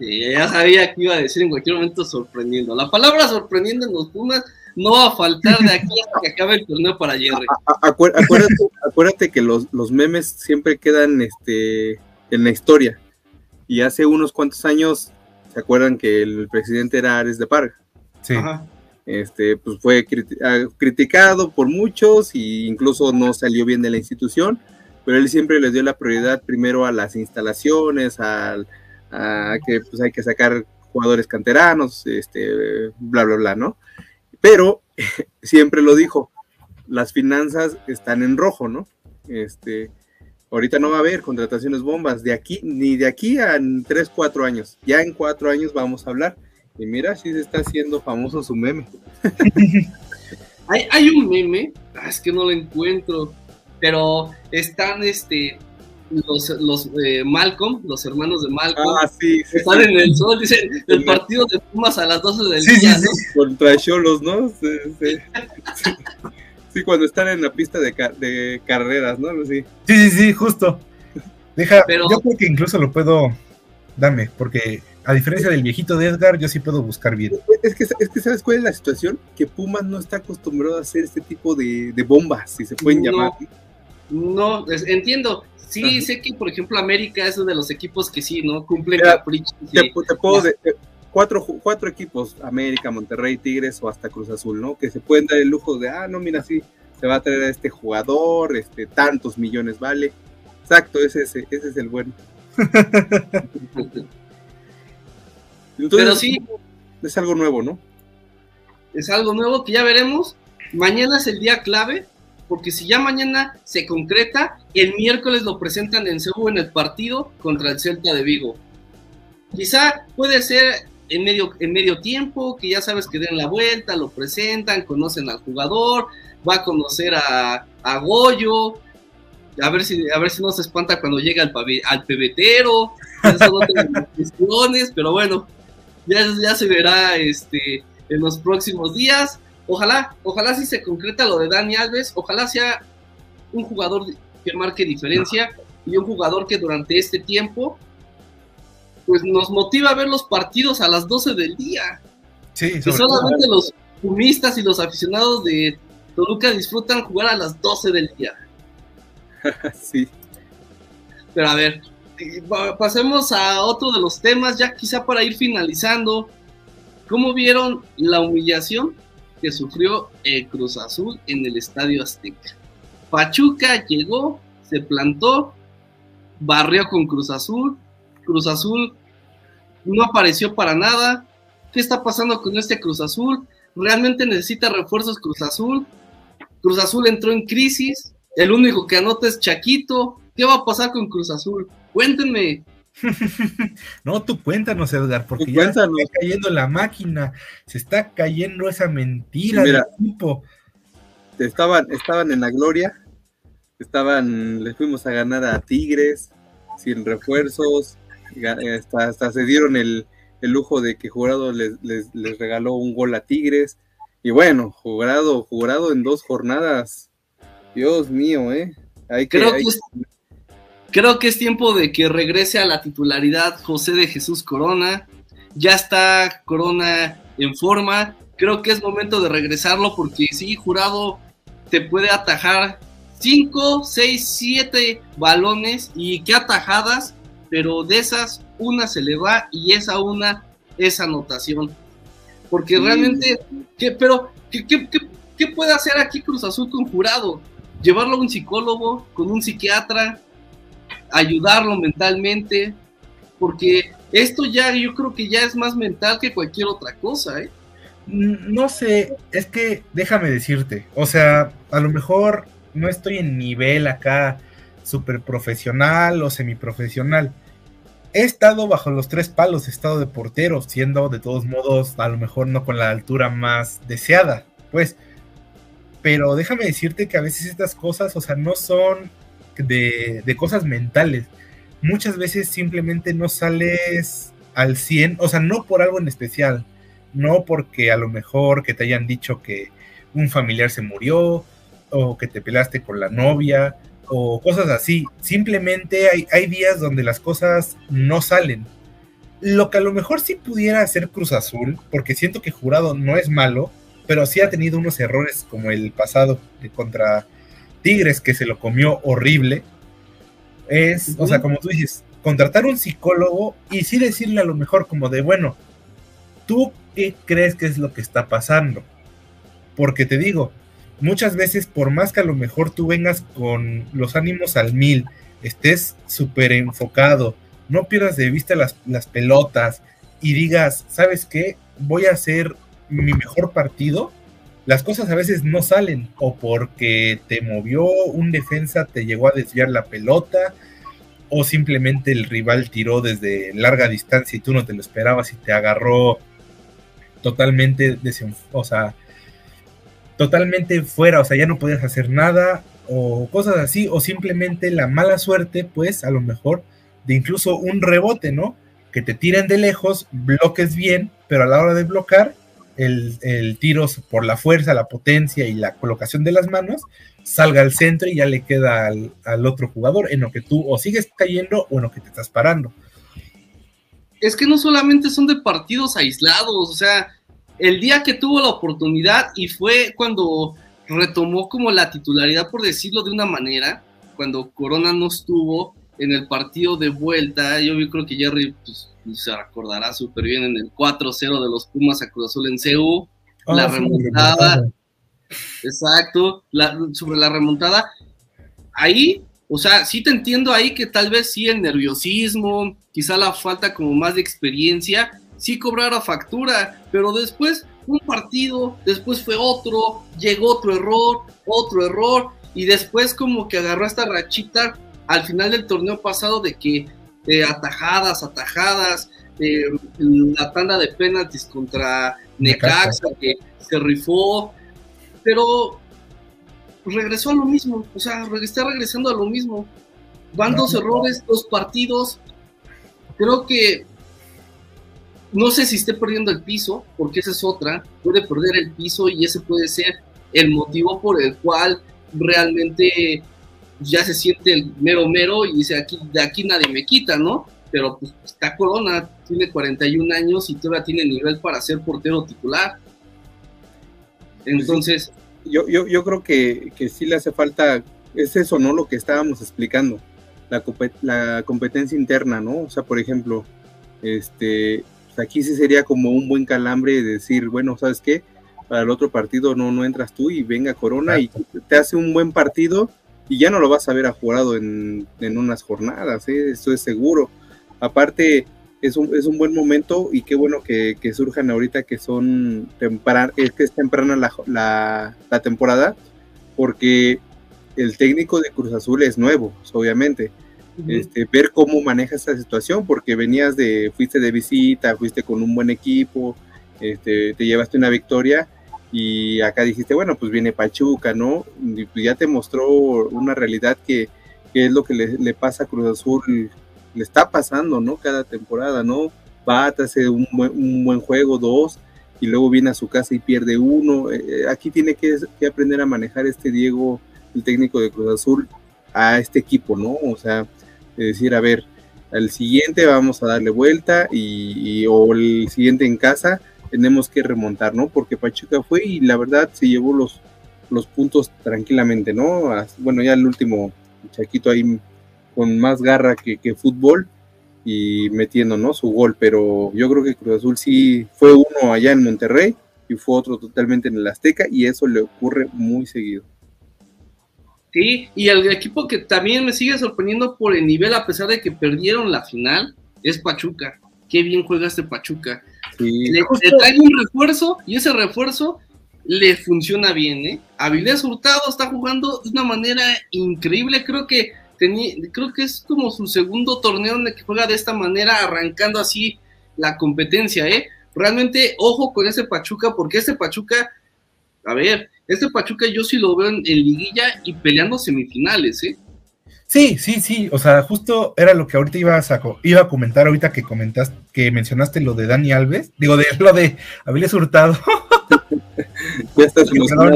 Ya sabía que iba a decir en cualquier momento sorprendiendo. La palabra sorprendiendo en los Pumas no va a faltar de aquí hasta que acabe el torneo para Jerry. acuérdate, que los, memes siempre quedan este, en la historia. Y hace unos cuantos años, ¿se acuerdan que el presidente era Ares de Parga? Sí. Este, pues fue ah, criticado por muchos e incluso no salió bien de la institución, pero él siempre le dio la prioridad primero a las instalaciones, al que pues hay que sacar jugadores canteranos, este, bla, bla, bla, ¿no? Pero siempre lo dijo, las finanzas están en rojo, ¿no? Este, ahorita no va a haber contrataciones bombas de aquí, ni de aquí a 3, 4 años. Ya en 4 años vamos a hablar. Y mira, si se está haciendo famoso su meme. hay, hay un meme, ah, es que no lo encuentro, pero están este, los, los eh, Malcolm, los hermanos de Malcolm, ah, sí, están en el sol, dicen el partido de Pumas a las 12 del día, ¿no? Contra Cholos, ¿no? Sí, sí, cuando están en la pista de, de carreras, ¿no? Sí. sí, sí, justo. Deja, yo creo que incluso lo puedo dame, porque a diferencia del viejito de Edgar, yo sí puedo buscar bien. Es que, es que ¿sabes cuál es la situación? Que Pumas no está acostumbrado a hacer este tipo de, bombas, si se pueden llamar. No, entiendo. Sí, sé que, por ejemplo, América es uno de los equipos que sí, ¿no? Cumple caprichos. Te, puedo de, cuatro, cuatro equipos, América, Monterrey, Tigres o hasta Cruz Azul, ¿no? Que se pueden dar el lujo de, ah, no, mira, sí, se va a traer a este jugador, este, tantos millones vale. Exacto, ese, ese, ese es el bueno. Pero sí. Es algo nuevo, ¿no? Es algo nuevo que ya veremos. Mañana es el día clave, porque si ya mañana se concreta, el miércoles lo presentan en Seúl en el partido contra el Celta de Vigo. Quizá puede ser en medio, en medio tiempo, que ya sabes que den la vuelta, lo presentan, conocen al jugador, va a conocer a, a Goyo, a ver si a ver si no se espanta cuando llega al, al pebetero, pero bueno, ya, ya se verá este en los próximos días. Ojalá, ojalá si se concreta lo de Dani Alves, ojalá sea un jugador que marque diferencia y un jugador que durante este tiempo pues nos motiva a ver los partidos a las 12 del día. Sí, solamente los fumistas y los aficionados de Toluca disfrutan jugar a las 12 del día. sí. Pero a ver, pasemos a otro de los temas, ya quizá para ir finalizando. ¿Cómo vieron la humillación que sufrió el Cruz Azul en el Estadio Azteca? Pachuca llegó, se plantó, barrió con Cruz Azul. Cruz Azul no apareció para nada. ¿Qué está pasando con este Cruz Azul? ¿Realmente necesita refuerzos Cruz Azul? Cruz Azul entró en crisis. El único que anota es Chaquito. ¿Qué va a pasar con Cruz Azul? Cuéntenme. no, tú cuéntanos, Edgar, porque ya se está cayendo la máquina, se está cayendo esa mentira del equipo. Estaban, estaban en la gloria, estaban, les fuimos a ganar a Tigres, sin refuerzos, hasta, se dieron el, lujo de que Jurado les, regaló un gol a Tigres. Y bueno, Jurado, Jurado en dos jornadas. Dios mío, ¿eh? Hay que, creo, que es, creo que es tiempo de que regrese a la titularidad José de Jesús Corona. Ya está Corona en forma. Creo que es momento de regresarlo porque sí, Jurado te puede atajar 5, 6, 7 balones y qué atajadas pero de esas una se le va y esa una es anotación. Porque realmente, ¿qué, pero, ¿qué, qué, puede hacer aquí Cruz Azul con jurado? Llevarlo a un psicólogo, con un psiquiatra, ayudarlo mentalmente, porque esto ya yo creo que ya es más mental que cualquier otra cosa, ¿eh? No sé, es que déjame decirte, o sea, a lo mejor no estoy en nivel acá súper profesional o semiprofesional. He estado bajo los tres palos, he estado de portero, siendo de todos modos a lo mejor no con la altura más deseada, pues. Pero déjame decirte que a veces estas cosas, o sea, no son de, de cosas mentales. Muchas veces simplemente no sales al 100, o sea, no por algo en especial, no porque a lo mejor que te hayan dicho que un familiar se murió o que te pelaste con la novia o cosas así. Simplemente hay, hay días donde las cosas no salen. Lo que a lo mejor sí pudiera hacer Cruz Azul, porque siento que Jurado no es malo, pero sí ha tenido unos errores como el pasado de contra Tigres que se lo comió horrible. Es, o sea, como tú dices, contratar un psicólogo y sí decirle a lo mejor como de, bueno, ¿tú qué crees que es lo que está pasando? Porque te digo, muchas veces, por más que a lo mejor tú vengas con los ánimos al mil, estés súper enfocado, no pierdas de vista las, las, pelotas y digas, ¿sabes qué? Voy a hacer mi mejor partido. Las cosas a veces no salen o porque te movió un defensa, te llegó a desviar la pelota o simplemente el rival tiró desde larga distancia y tú no te lo esperabas y te agarró totalmente o sea, totalmente fuera, o sea, ya no podías hacer nada o cosas así, o simplemente la mala suerte, pues a lo mejor de incluso un rebote, ¿no? Que te tiren de lejos, bloques bien, pero a la hora de bloquear, el, tiro por la fuerza, la potencia y la colocación de las manos, salga al centro y ya le queda al, al, otro jugador, en lo que tú o sigues cayendo o en lo que te estás parando. es que no solamente son de partidos aislados, o sea, el día que tuvo la oportunidad y fue cuando retomó como la titularidad, por decirlo de una manera, cuando Corona no estuvo en el partido de vuelta, yo creo que Jerry pues, se recordará súper bien en el 4-0 de los Pumas a Cruz Azul en CU, Ah, la remontada, exacto, la- sobre la remontada, ahí, o sea, sí te entiendo ahí que tal vez sí el nerviosismo, quizá la falta como más de experiencia, sí cobrara factura, pero después un partido, después fue otro, llegó otro error, otro error, y después como que agarró esta rachita al final del torneo pasado de que eh, atajadas, atajadas, eh, la tanda de penaltis contra Necaxa, que se rifó, pero regresó a lo mismo, o sea, está regresando a lo mismo. Van dos errores, dos partidos. Creo que no sé si esté perdiendo el piso, porque esa es otra. Puede perder el piso y ese puede ser el motivo por el cual realmente ya se siente el mero mero y dice aquí de aquí nadie me quita, ¿no? Pero pues está Corona, tiene 41 años y todavía tiene nivel para ser portero titular. Entonces, yo, yo, yo creo que, que sí le hace falta, es eso, ¿no? Lo que estábamos explicando, la, compe- la competencia interna, ¿no? O sea, por ejemplo, este, pues aquí sí sería como un buen calambre de decir, bueno, ¿sabes qué? Para el otro partido no, no entras tú y venga Corona y te hace un buen partido y ya no lo vas a ver a jurado en, en unas jornadas, ¿eh? Esto es seguro. Aparte, es un, es un buen momento y qué bueno que, que surjan ahorita que son temprana, es que es temprana la, la, la temporada, porque el técnico de Cruz Azul es nuevo, obviamente. Este, ver cómo maneja esta situación, porque venías de, fuiste de visita, fuiste con un buen equipo, este, te llevaste una victoria y acá dijiste, bueno, pues viene Pachuca, ¿no? Y pues ya te mostró una realidad que, que es lo que le, pasa a Cruz Azul le está pasando, ¿no? Cada temporada, ¿no? Va, te hace un buen, buen juego, dos, y luego viene a su casa y pierde uno. Eh, aquí tiene que, aprender a manejar este Diego, el técnico de Cruz Azul, a este equipo, ¿no? O sea, de decir, a ver, al siguiente vamos a darle vuelta y, y, o el siguiente en casa tenemos que remontar, ¿no? Porque Pachuca fue y la verdad se llevó los, los puntos tranquilamente, ¿no? Bueno, ya el último Chaquito ahí con más garra que, que, fútbol y metiendo ¿no? su gol, pero yo creo que Cruz Azul sí fue uno allá en Monterrey y fue otro totalmente en el Azteca y eso le ocurre muy seguido. Sí, y el equipo que también me sigue sorprendiendo por el nivel, a pesar de que perdieron la final, es Pachuca. Qué bien juega este Pachuca. Sí, le, le trae un refuerzo y ese refuerzo le funciona bien, ¿eh? Avilés Hurtado está jugando de una manera increíble, creo que Tenía, creo que es como su segundo torneo en el que juega de esta manera, arrancando así la competencia, ¿eh? Realmente, ojo con ese Pachuca, porque este Pachuca, a ver, este Pachuca yo sí lo veo en, en liguilla y peleando semifinales, ¿eh? Sí, sí, sí, o sea, justo era lo que ahorita ibas a, iba a comentar, ahorita que comentaste, que mencionaste lo de Dani Alves, digo, de lo de Avilés Hurtado. ya estás emocionado.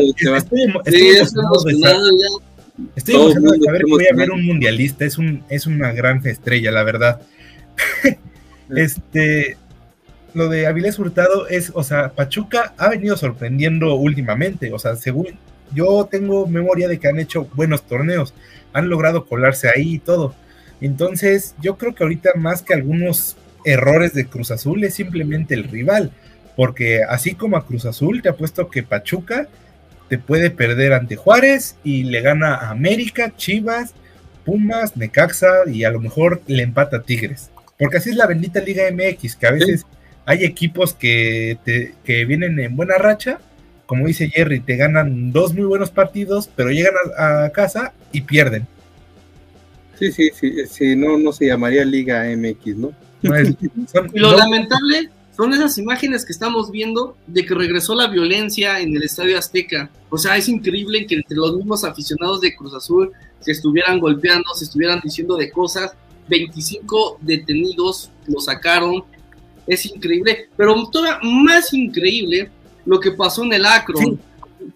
Estoy emocionado de saber que voy a ver un mundialista, es, un, es una gran estrella, la verdad. este, lo de Avilés Hurtado es, o sea, Pachuca ha venido sorprendiendo últimamente, o sea, según yo tengo memoria de que han hecho buenos torneos, han logrado colarse ahí y todo. Entonces, yo creo que ahorita más que algunos errores de Cruz Azul es simplemente el rival, porque así como a Cruz Azul, te apuesto que Pachuca te puede perder ante Juárez y le gana a América, Chivas, Pumas, Necaxa y a lo mejor le empata a Tigres. Porque así es la bendita Liga MX, que a veces sí. hay equipos que, te, que vienen en buena racha, como dice Jerry, te ganan dos muy buenos partidos, pero llegan a, a casa y pierden. Sí, sí, sí, sí, no, no se llamaría Liga MX, ¿no? no es, son, y lo no, lamentable son esas imágenes que estamos viendo de que regresó la violencia en el Estadio Azteca. O sea, es increíble que entre los mismos aficionados de Cruz Azul se estuvieran golpeando, se estuvieran diciendo de cosas. 25 detenidos lo sacaron. Es increíble. Pero todavía más increíble lo que pasó en el Acro. Sí.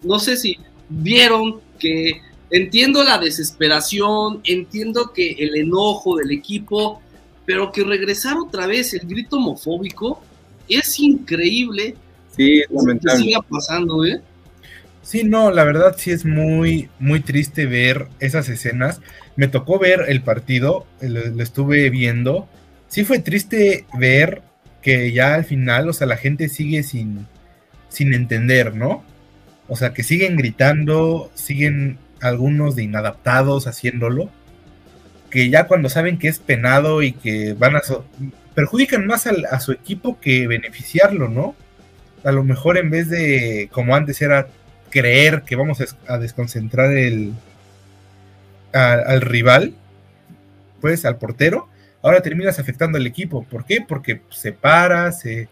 No sé si vieron que entiendo la desesperación, entiendo que el enojo del equipo, pero que regresar otra vez el grito homofóbico es increíble. Sí, que siga pasando, ¿eh? Sí, no, la verdad sí es muy, muy triste ver esas escenas. Me tocó ver el partido, lo, estuve viendo. Sí fue triste ver que ya al final, o sea, la gente sigue sin, sin entender, ¿no? O sea, que siguen gritando, siguen algunos de inadaptados haciéndolo, que ya cuando saben que es penado y que van a... perjudican más a su equipo que beneficiarlo, ¿no? A lo mejor en vez de, como antes era creer que vamos a desconcentrar el, al rival, pues al portero, ahora terminas afectando al equipo. ¿Por qué? Porque se para, se,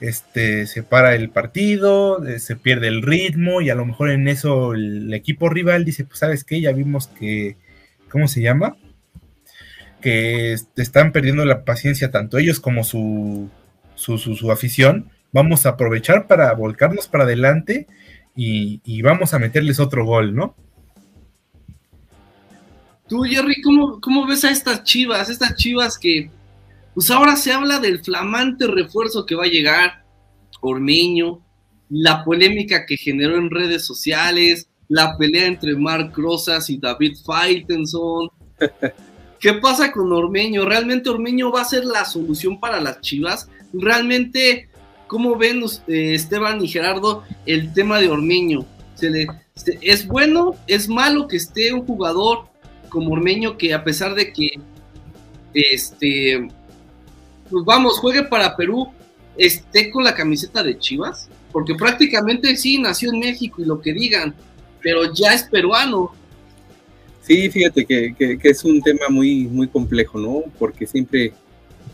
este, se para el partido, eh, se pierde el ritmo y a lo mejor en eso el, equipo rival dice, pues sabes qué, ya vimos que, ¿cómo se llama? Que están perdiendo la paciencia tanto ellos como su, su, su afición. Vamos a aprovechar para volcarnos para adelante y, vamos a meterles otro gol, ¿no? Tú, Jerry, ¿cómo, ¿cómo, ves a estas chivas? Estas chivas que, pues ahora se habla del flamante refuerzo que va a llegar, Ormeño, la polémica que generó en redes sociales, la pelea entre Mark Rosas y David Faitelson. ¿Qué pasa con Ormeño? ¿Realmente Ormeño va a ser la solución para las chivas? ¿Realmente ¿Cómo ven eh, Esteban y Gerardo el tema de Ormeño? ¿Se le, ¿Es bueno, es malo que esté un jugador como Ormeño que a pesar de que, este, pues vamos, juegue para Perú, esté con la camiseta de Chivas? Porque prácticamente sí, nació en México y lo que digan, pero ya es peruano. Sí, fíjate que, es un tema muy, muy complejo, ¿no? Porque siempre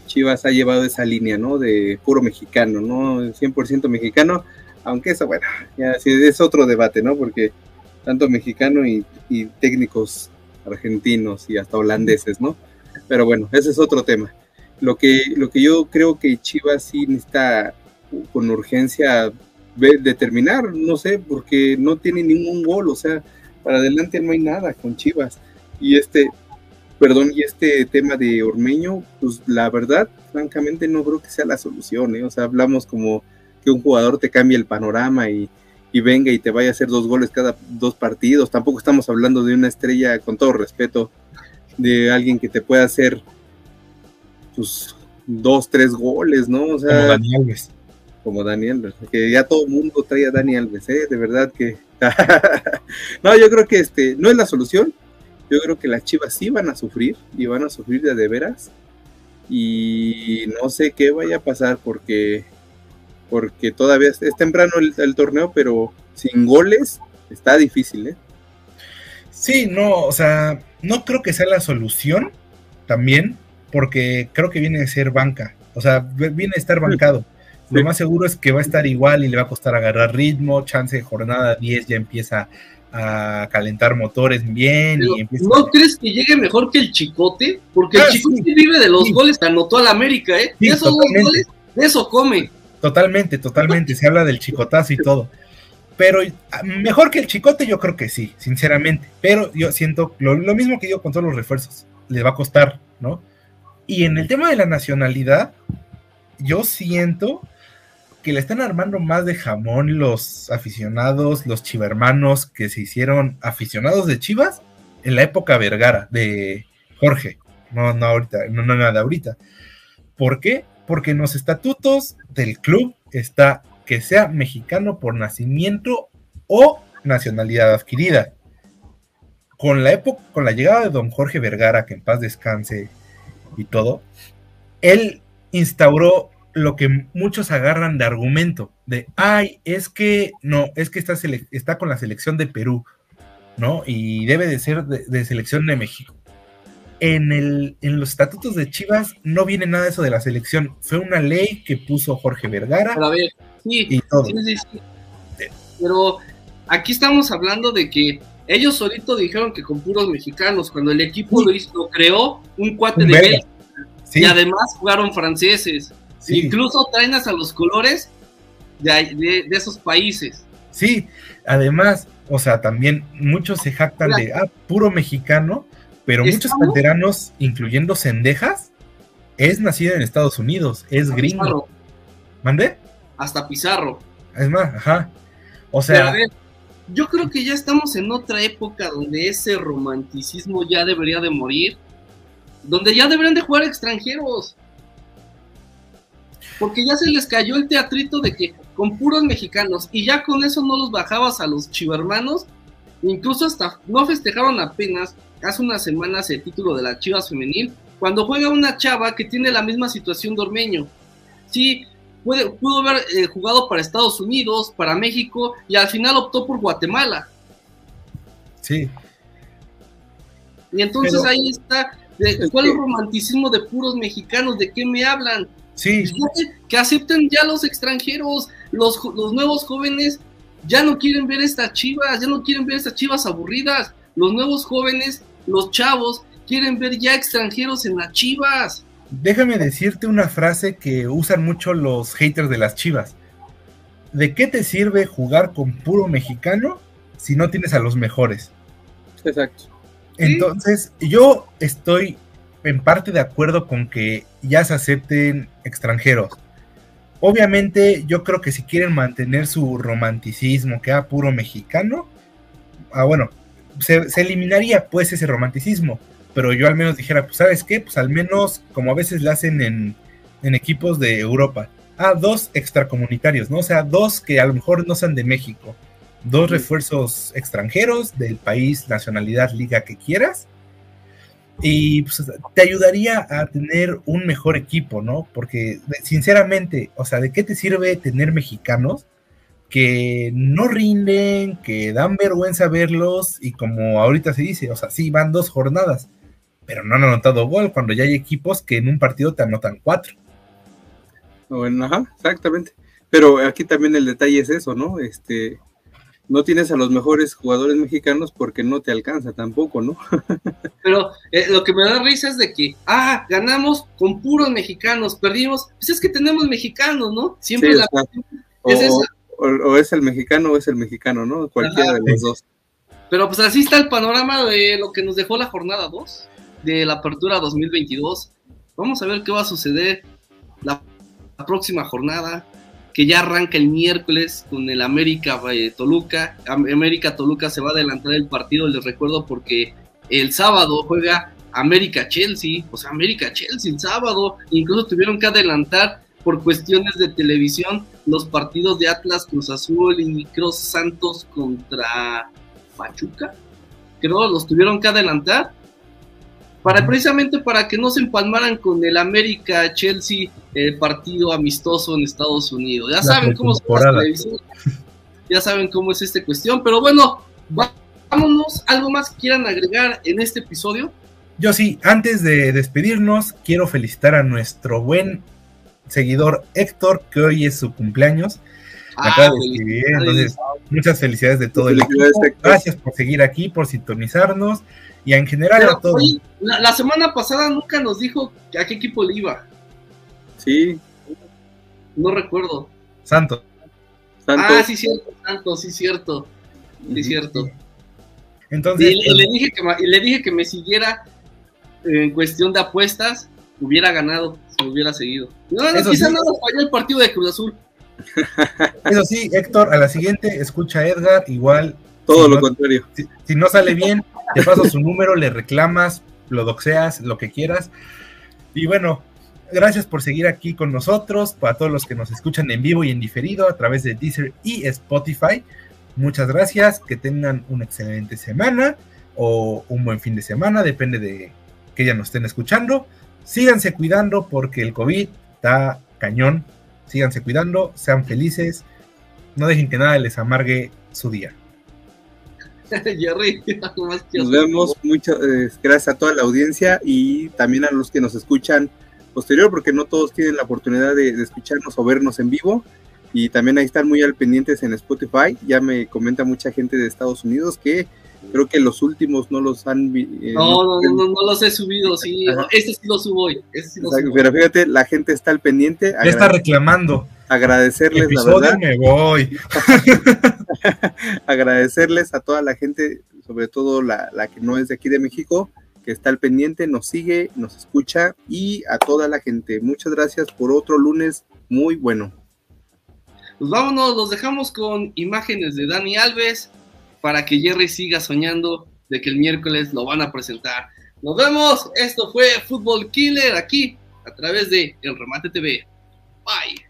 Chivas ha llevado esa línea, ¿no? De puro mexicano, ¿no? 100% mexicano, aunque eso, bueno, ya es otro debate, ¿no? Porque tanto mexicano y, técnicos argentinos y hasta holandeses, ¿no? Pero bueno, ese es otro tema. Lo que, lo que yo creo que Chivas sí necesita con urgencia determinar, no sé, porque no tiene ningún gol, o sea, para adelante no hay nada con Chivas. Y este, Perdón, y este tema de Ormeño, pues la verdad, francamente no creo que sea la solución, ¿eh? O sea, hablamos como que un jugador te cambie el panorama y, venga y te vaya a hacer dos goles cada dos partidos. Tampoco estamos hablando de una estrella, con todo respeto, de alguien que te pueda hacer pues dos, tres goles, ¿no? O sea, como Dani Alves. Como Dani Alves, que ya todo el mundo trae a Dani Alves, ¿eh? De verdad que... no, yo creo que este no es la solución, yo creo que las Chivas sí van a sufrir y van a sufrir de, de veras. Y no sé qué vaya a pasar porque, porque todavía es, temprano el, torneo, pero sin goles está difícil, ¿eh? Sí, no, o sea, no creo que sea la solución también, porque creo que viene a ser banca. O sea, viene a estar bancado. Lo más seguro es que va a estar igual y le va a costar agarrar ritmo. Chance de jornada 10 ya empieza a calentar motores bien. y ¿No crees que llegue mejor que el Chicote? Porque el ah, Chicote vive de los goles que anotó al América, ¿eh? de esos goles, de eso come. Totalmente, totalmente. Se habla del chicotazo y todo. Pero ah, mejor que el Chicote, yo creo que sí, sinceramente. Pero yo siento lo, lo mismo que digo con todos los refuerzos. Le va a costar, ¿no? Y en el tema de la nacionalidad, yo siento que le están armando más de jamón los aficionados, los chivermanos que se hicieron aficionados de Chivas en la época Vergara de Jorge. No, no ahorita, no, no nada ahorita. ¿Por qué? Porque en los estatutos del club está que sea mexicano por nacimiento o nacionalidad adquirida. Con la época, con la llegada de don Jorge Vergara, que en paz descanse y todo, él instauró lo que muchos agarran de argumento, de, ay, es que no, es que está, está con la selección de Perú, ¿no? Y debe de ser de, selección de México. En, el, en los estatutos de Chivas no viene nada de eso de la selección, fue una ley que puso Jorge Vergara. A ver, sí, sí, sí, Pero aquí estamos hablando de que ellos solitos dijeron que con puros mexicanos, cuando el equipo lo hizo, creó un cuate de Bélgica. Y además jugaron franceses. Incluso traen hasta los colores de, esos países. Sí, además, o sea, también muchos se jactan de, ah, puro mexicano, pero muchos canteranos, incluyendo Cendejas, es nacido en Estados Unidos, es gringo. Pizarro. ¿Mandé? Hasta Pizarro. Es más, ajá. O a sea, yo creo que ya estamos en otra época donde ese romanticismo ya debería de morir, donde ya deberían de jugar extranjeros. Porque ya se les cayó el teatrito de que con puros mexicanos y ya con eso no los bajabas a los chivermanos, incluso hasta no festejaron apenas hace unas semanas el título de la Chivas femenil, cuando juega una chava que tiene la misma situación de Ormeño. Sí, puede, pudo haber eh, jugado para Estados Unidos, para México, y al final optó por Guatemala. sí. Y entonces Pero- ahí está, de- Es ¿cuál que- romanticismo de puros mexicanos? ¿De qué me hablan? Sí, que, que acepten ya los extranjeros, los, los nuevos jóvenes ya no quieren ver estas chivas, ya no quieren ver estas chivas aburridas. Los nuevos jóvenes, los chavos, quieren ver ya extranjeros en las chivas. Déjame decirte una frase que usan mucho los haters de las chivas. ¿De qué te sirve jugar con puro mexicano si no tienes a los mejores? Exacto. Entonces, yo estoy en parte de acuerdo con que ya se acepten extranjeros. Obviamente, yo creo que si quieren mantener su romanticismo, que era puro mexicano, ah, bueno, se, se eliminaría pues ese romanticismo. Pero yo al menos dijera, pues, ¿sabes qué? Pues al menos, como a veces le hacen en, en equipos de Europa. Ah, dos extracomunitarios, ¿no? O sea, dos que a lo mejor no sean de México. Dos refuerzos extranjeros del país, nacionalidad, liga que quieras. Y pues, te ayudaría a tener un mejor equipo, ¿no? Porque sinceramente, o sea, ¿de qué te sirve tener mexicanos que no rinden, que dan vergüenza verlos y como ahorita se dice, o sea, sí, van dos jornadas, pero no han anotado gol cuando ya hay equipos que en un partido te anotan cuatro. Bueno, ajá, exactamente. Pero aquí también el detalle es eso, ¿no? Este, no tienes a los mejores jugadores mexicanos porque no te alcanza tampoco, ¿no? Pero eh, lo que me da risa es de que, ah, ganamos con puros mexicanos, perdimos. Pues es que tenemos mexicanos, ¿no? Siempre Sí, la. o es esa. o- o es el mexicano o es el mexicano, ¿no? Cualquiera Ajá. de los dos. Pero pues así está el panorama de lo que nos dejó la jornada 2 de la apertura 2022. Vamos a ver qué va a suceder la, próxima jornada, que ya arranca el miércoles con el América eh, Toluca. Am- América Toluca se va a adelantar el partido, les recuerdo, porque el sábado juega América Chelsea, o sea, América Chelsea el sábado. Incluso tuvieron que adelantar por cuestiones de televisión los partidos de Atlas Cruz Azul y Cruz Santos contra Pachuca, creo, los tuvieron que adelantar para precisamente para que no se empalmaran con el América Chelsea el partido amistoso en Estados Unidos. Ya La saben cómo son las pretemporada. televisiones, ya saben cómo es esta cuestión, pero bueno, vámonos, algo más que quieran agregar en este episodio. Yo sí, antes de despedirnos, quiero felicitar a nuestro buen seguidor Héctor, que hoy es su cumpleaños. Ah, acaba de entonces muchas felicidades de todo el equipo. Gracias por seguir aquí, por sintonizarnos y en general Pero, a todos. oye, la, la semana pasada nunca nos dijo a qué equipo le iba, Sí, no recuerdo. Santos. tanto. Ah, sí, cierto, Santo, sí, cierto, sí, cierto. Entonces, Y, y le dije que, y le dije que me siguiera en cuestión de apuestas, hubiera ganado, si me hubiera segudo. No, no, Eso quizá sí. no nos falló el partido de Cruz Azul. eso sí, Héctor, a la siguiente escucha a Edgar, igual Todo si lo no- contrario. si, si no sale bien, te paso su número, le reclamas, lo doxeas, lo que quieras. Y bueno, gracias por seguir aquí con nosotros, para todos los que nos escuchan en vivo y en diferido a través de Deezer y Spotify. Muchas gracias, que tengan una excelente semana o un buen fin de semana, depende de que ya nos estén escuchando. Síganse cuidando porque el COVID está cañón. Síganse cuidando, sean felices, no dejen que nada les amargue su día. Jerry, Nos vemos, muchas gracias a toda la audiencia y también a los que nos escuchan posterior, porque no todos tienen la oportunidad de, de escucharnos o vernos en vivo. Y también ahí están muy al pendientes en Spotify. Ya me comenta mucha gente de Estados Unidos que creo que los últimos no los han eh, No, no, no, no, no los he subido, sí. Este sí lo subo hoy. Este sí lo Exacto, subo. Pero fíjate, la gente está al pendiente. Ya está reclamando. agradecerles, la verdad. me voy. agradecerles a toda la gente, sobre todo la, la que no es de aquí de México, que que está al pendiente, nos sigue, nos escucha y a toda la gente. Muchas gracias por otro lunes muy bueno. Pues vámonos, los dejamos con imágenes de Dani Alves para que Jerry siga soñando de que el miércoles lo van a presentar. Nos vemos, esto fue Fútbol Killer aquí a través de El Remate TV. Bye.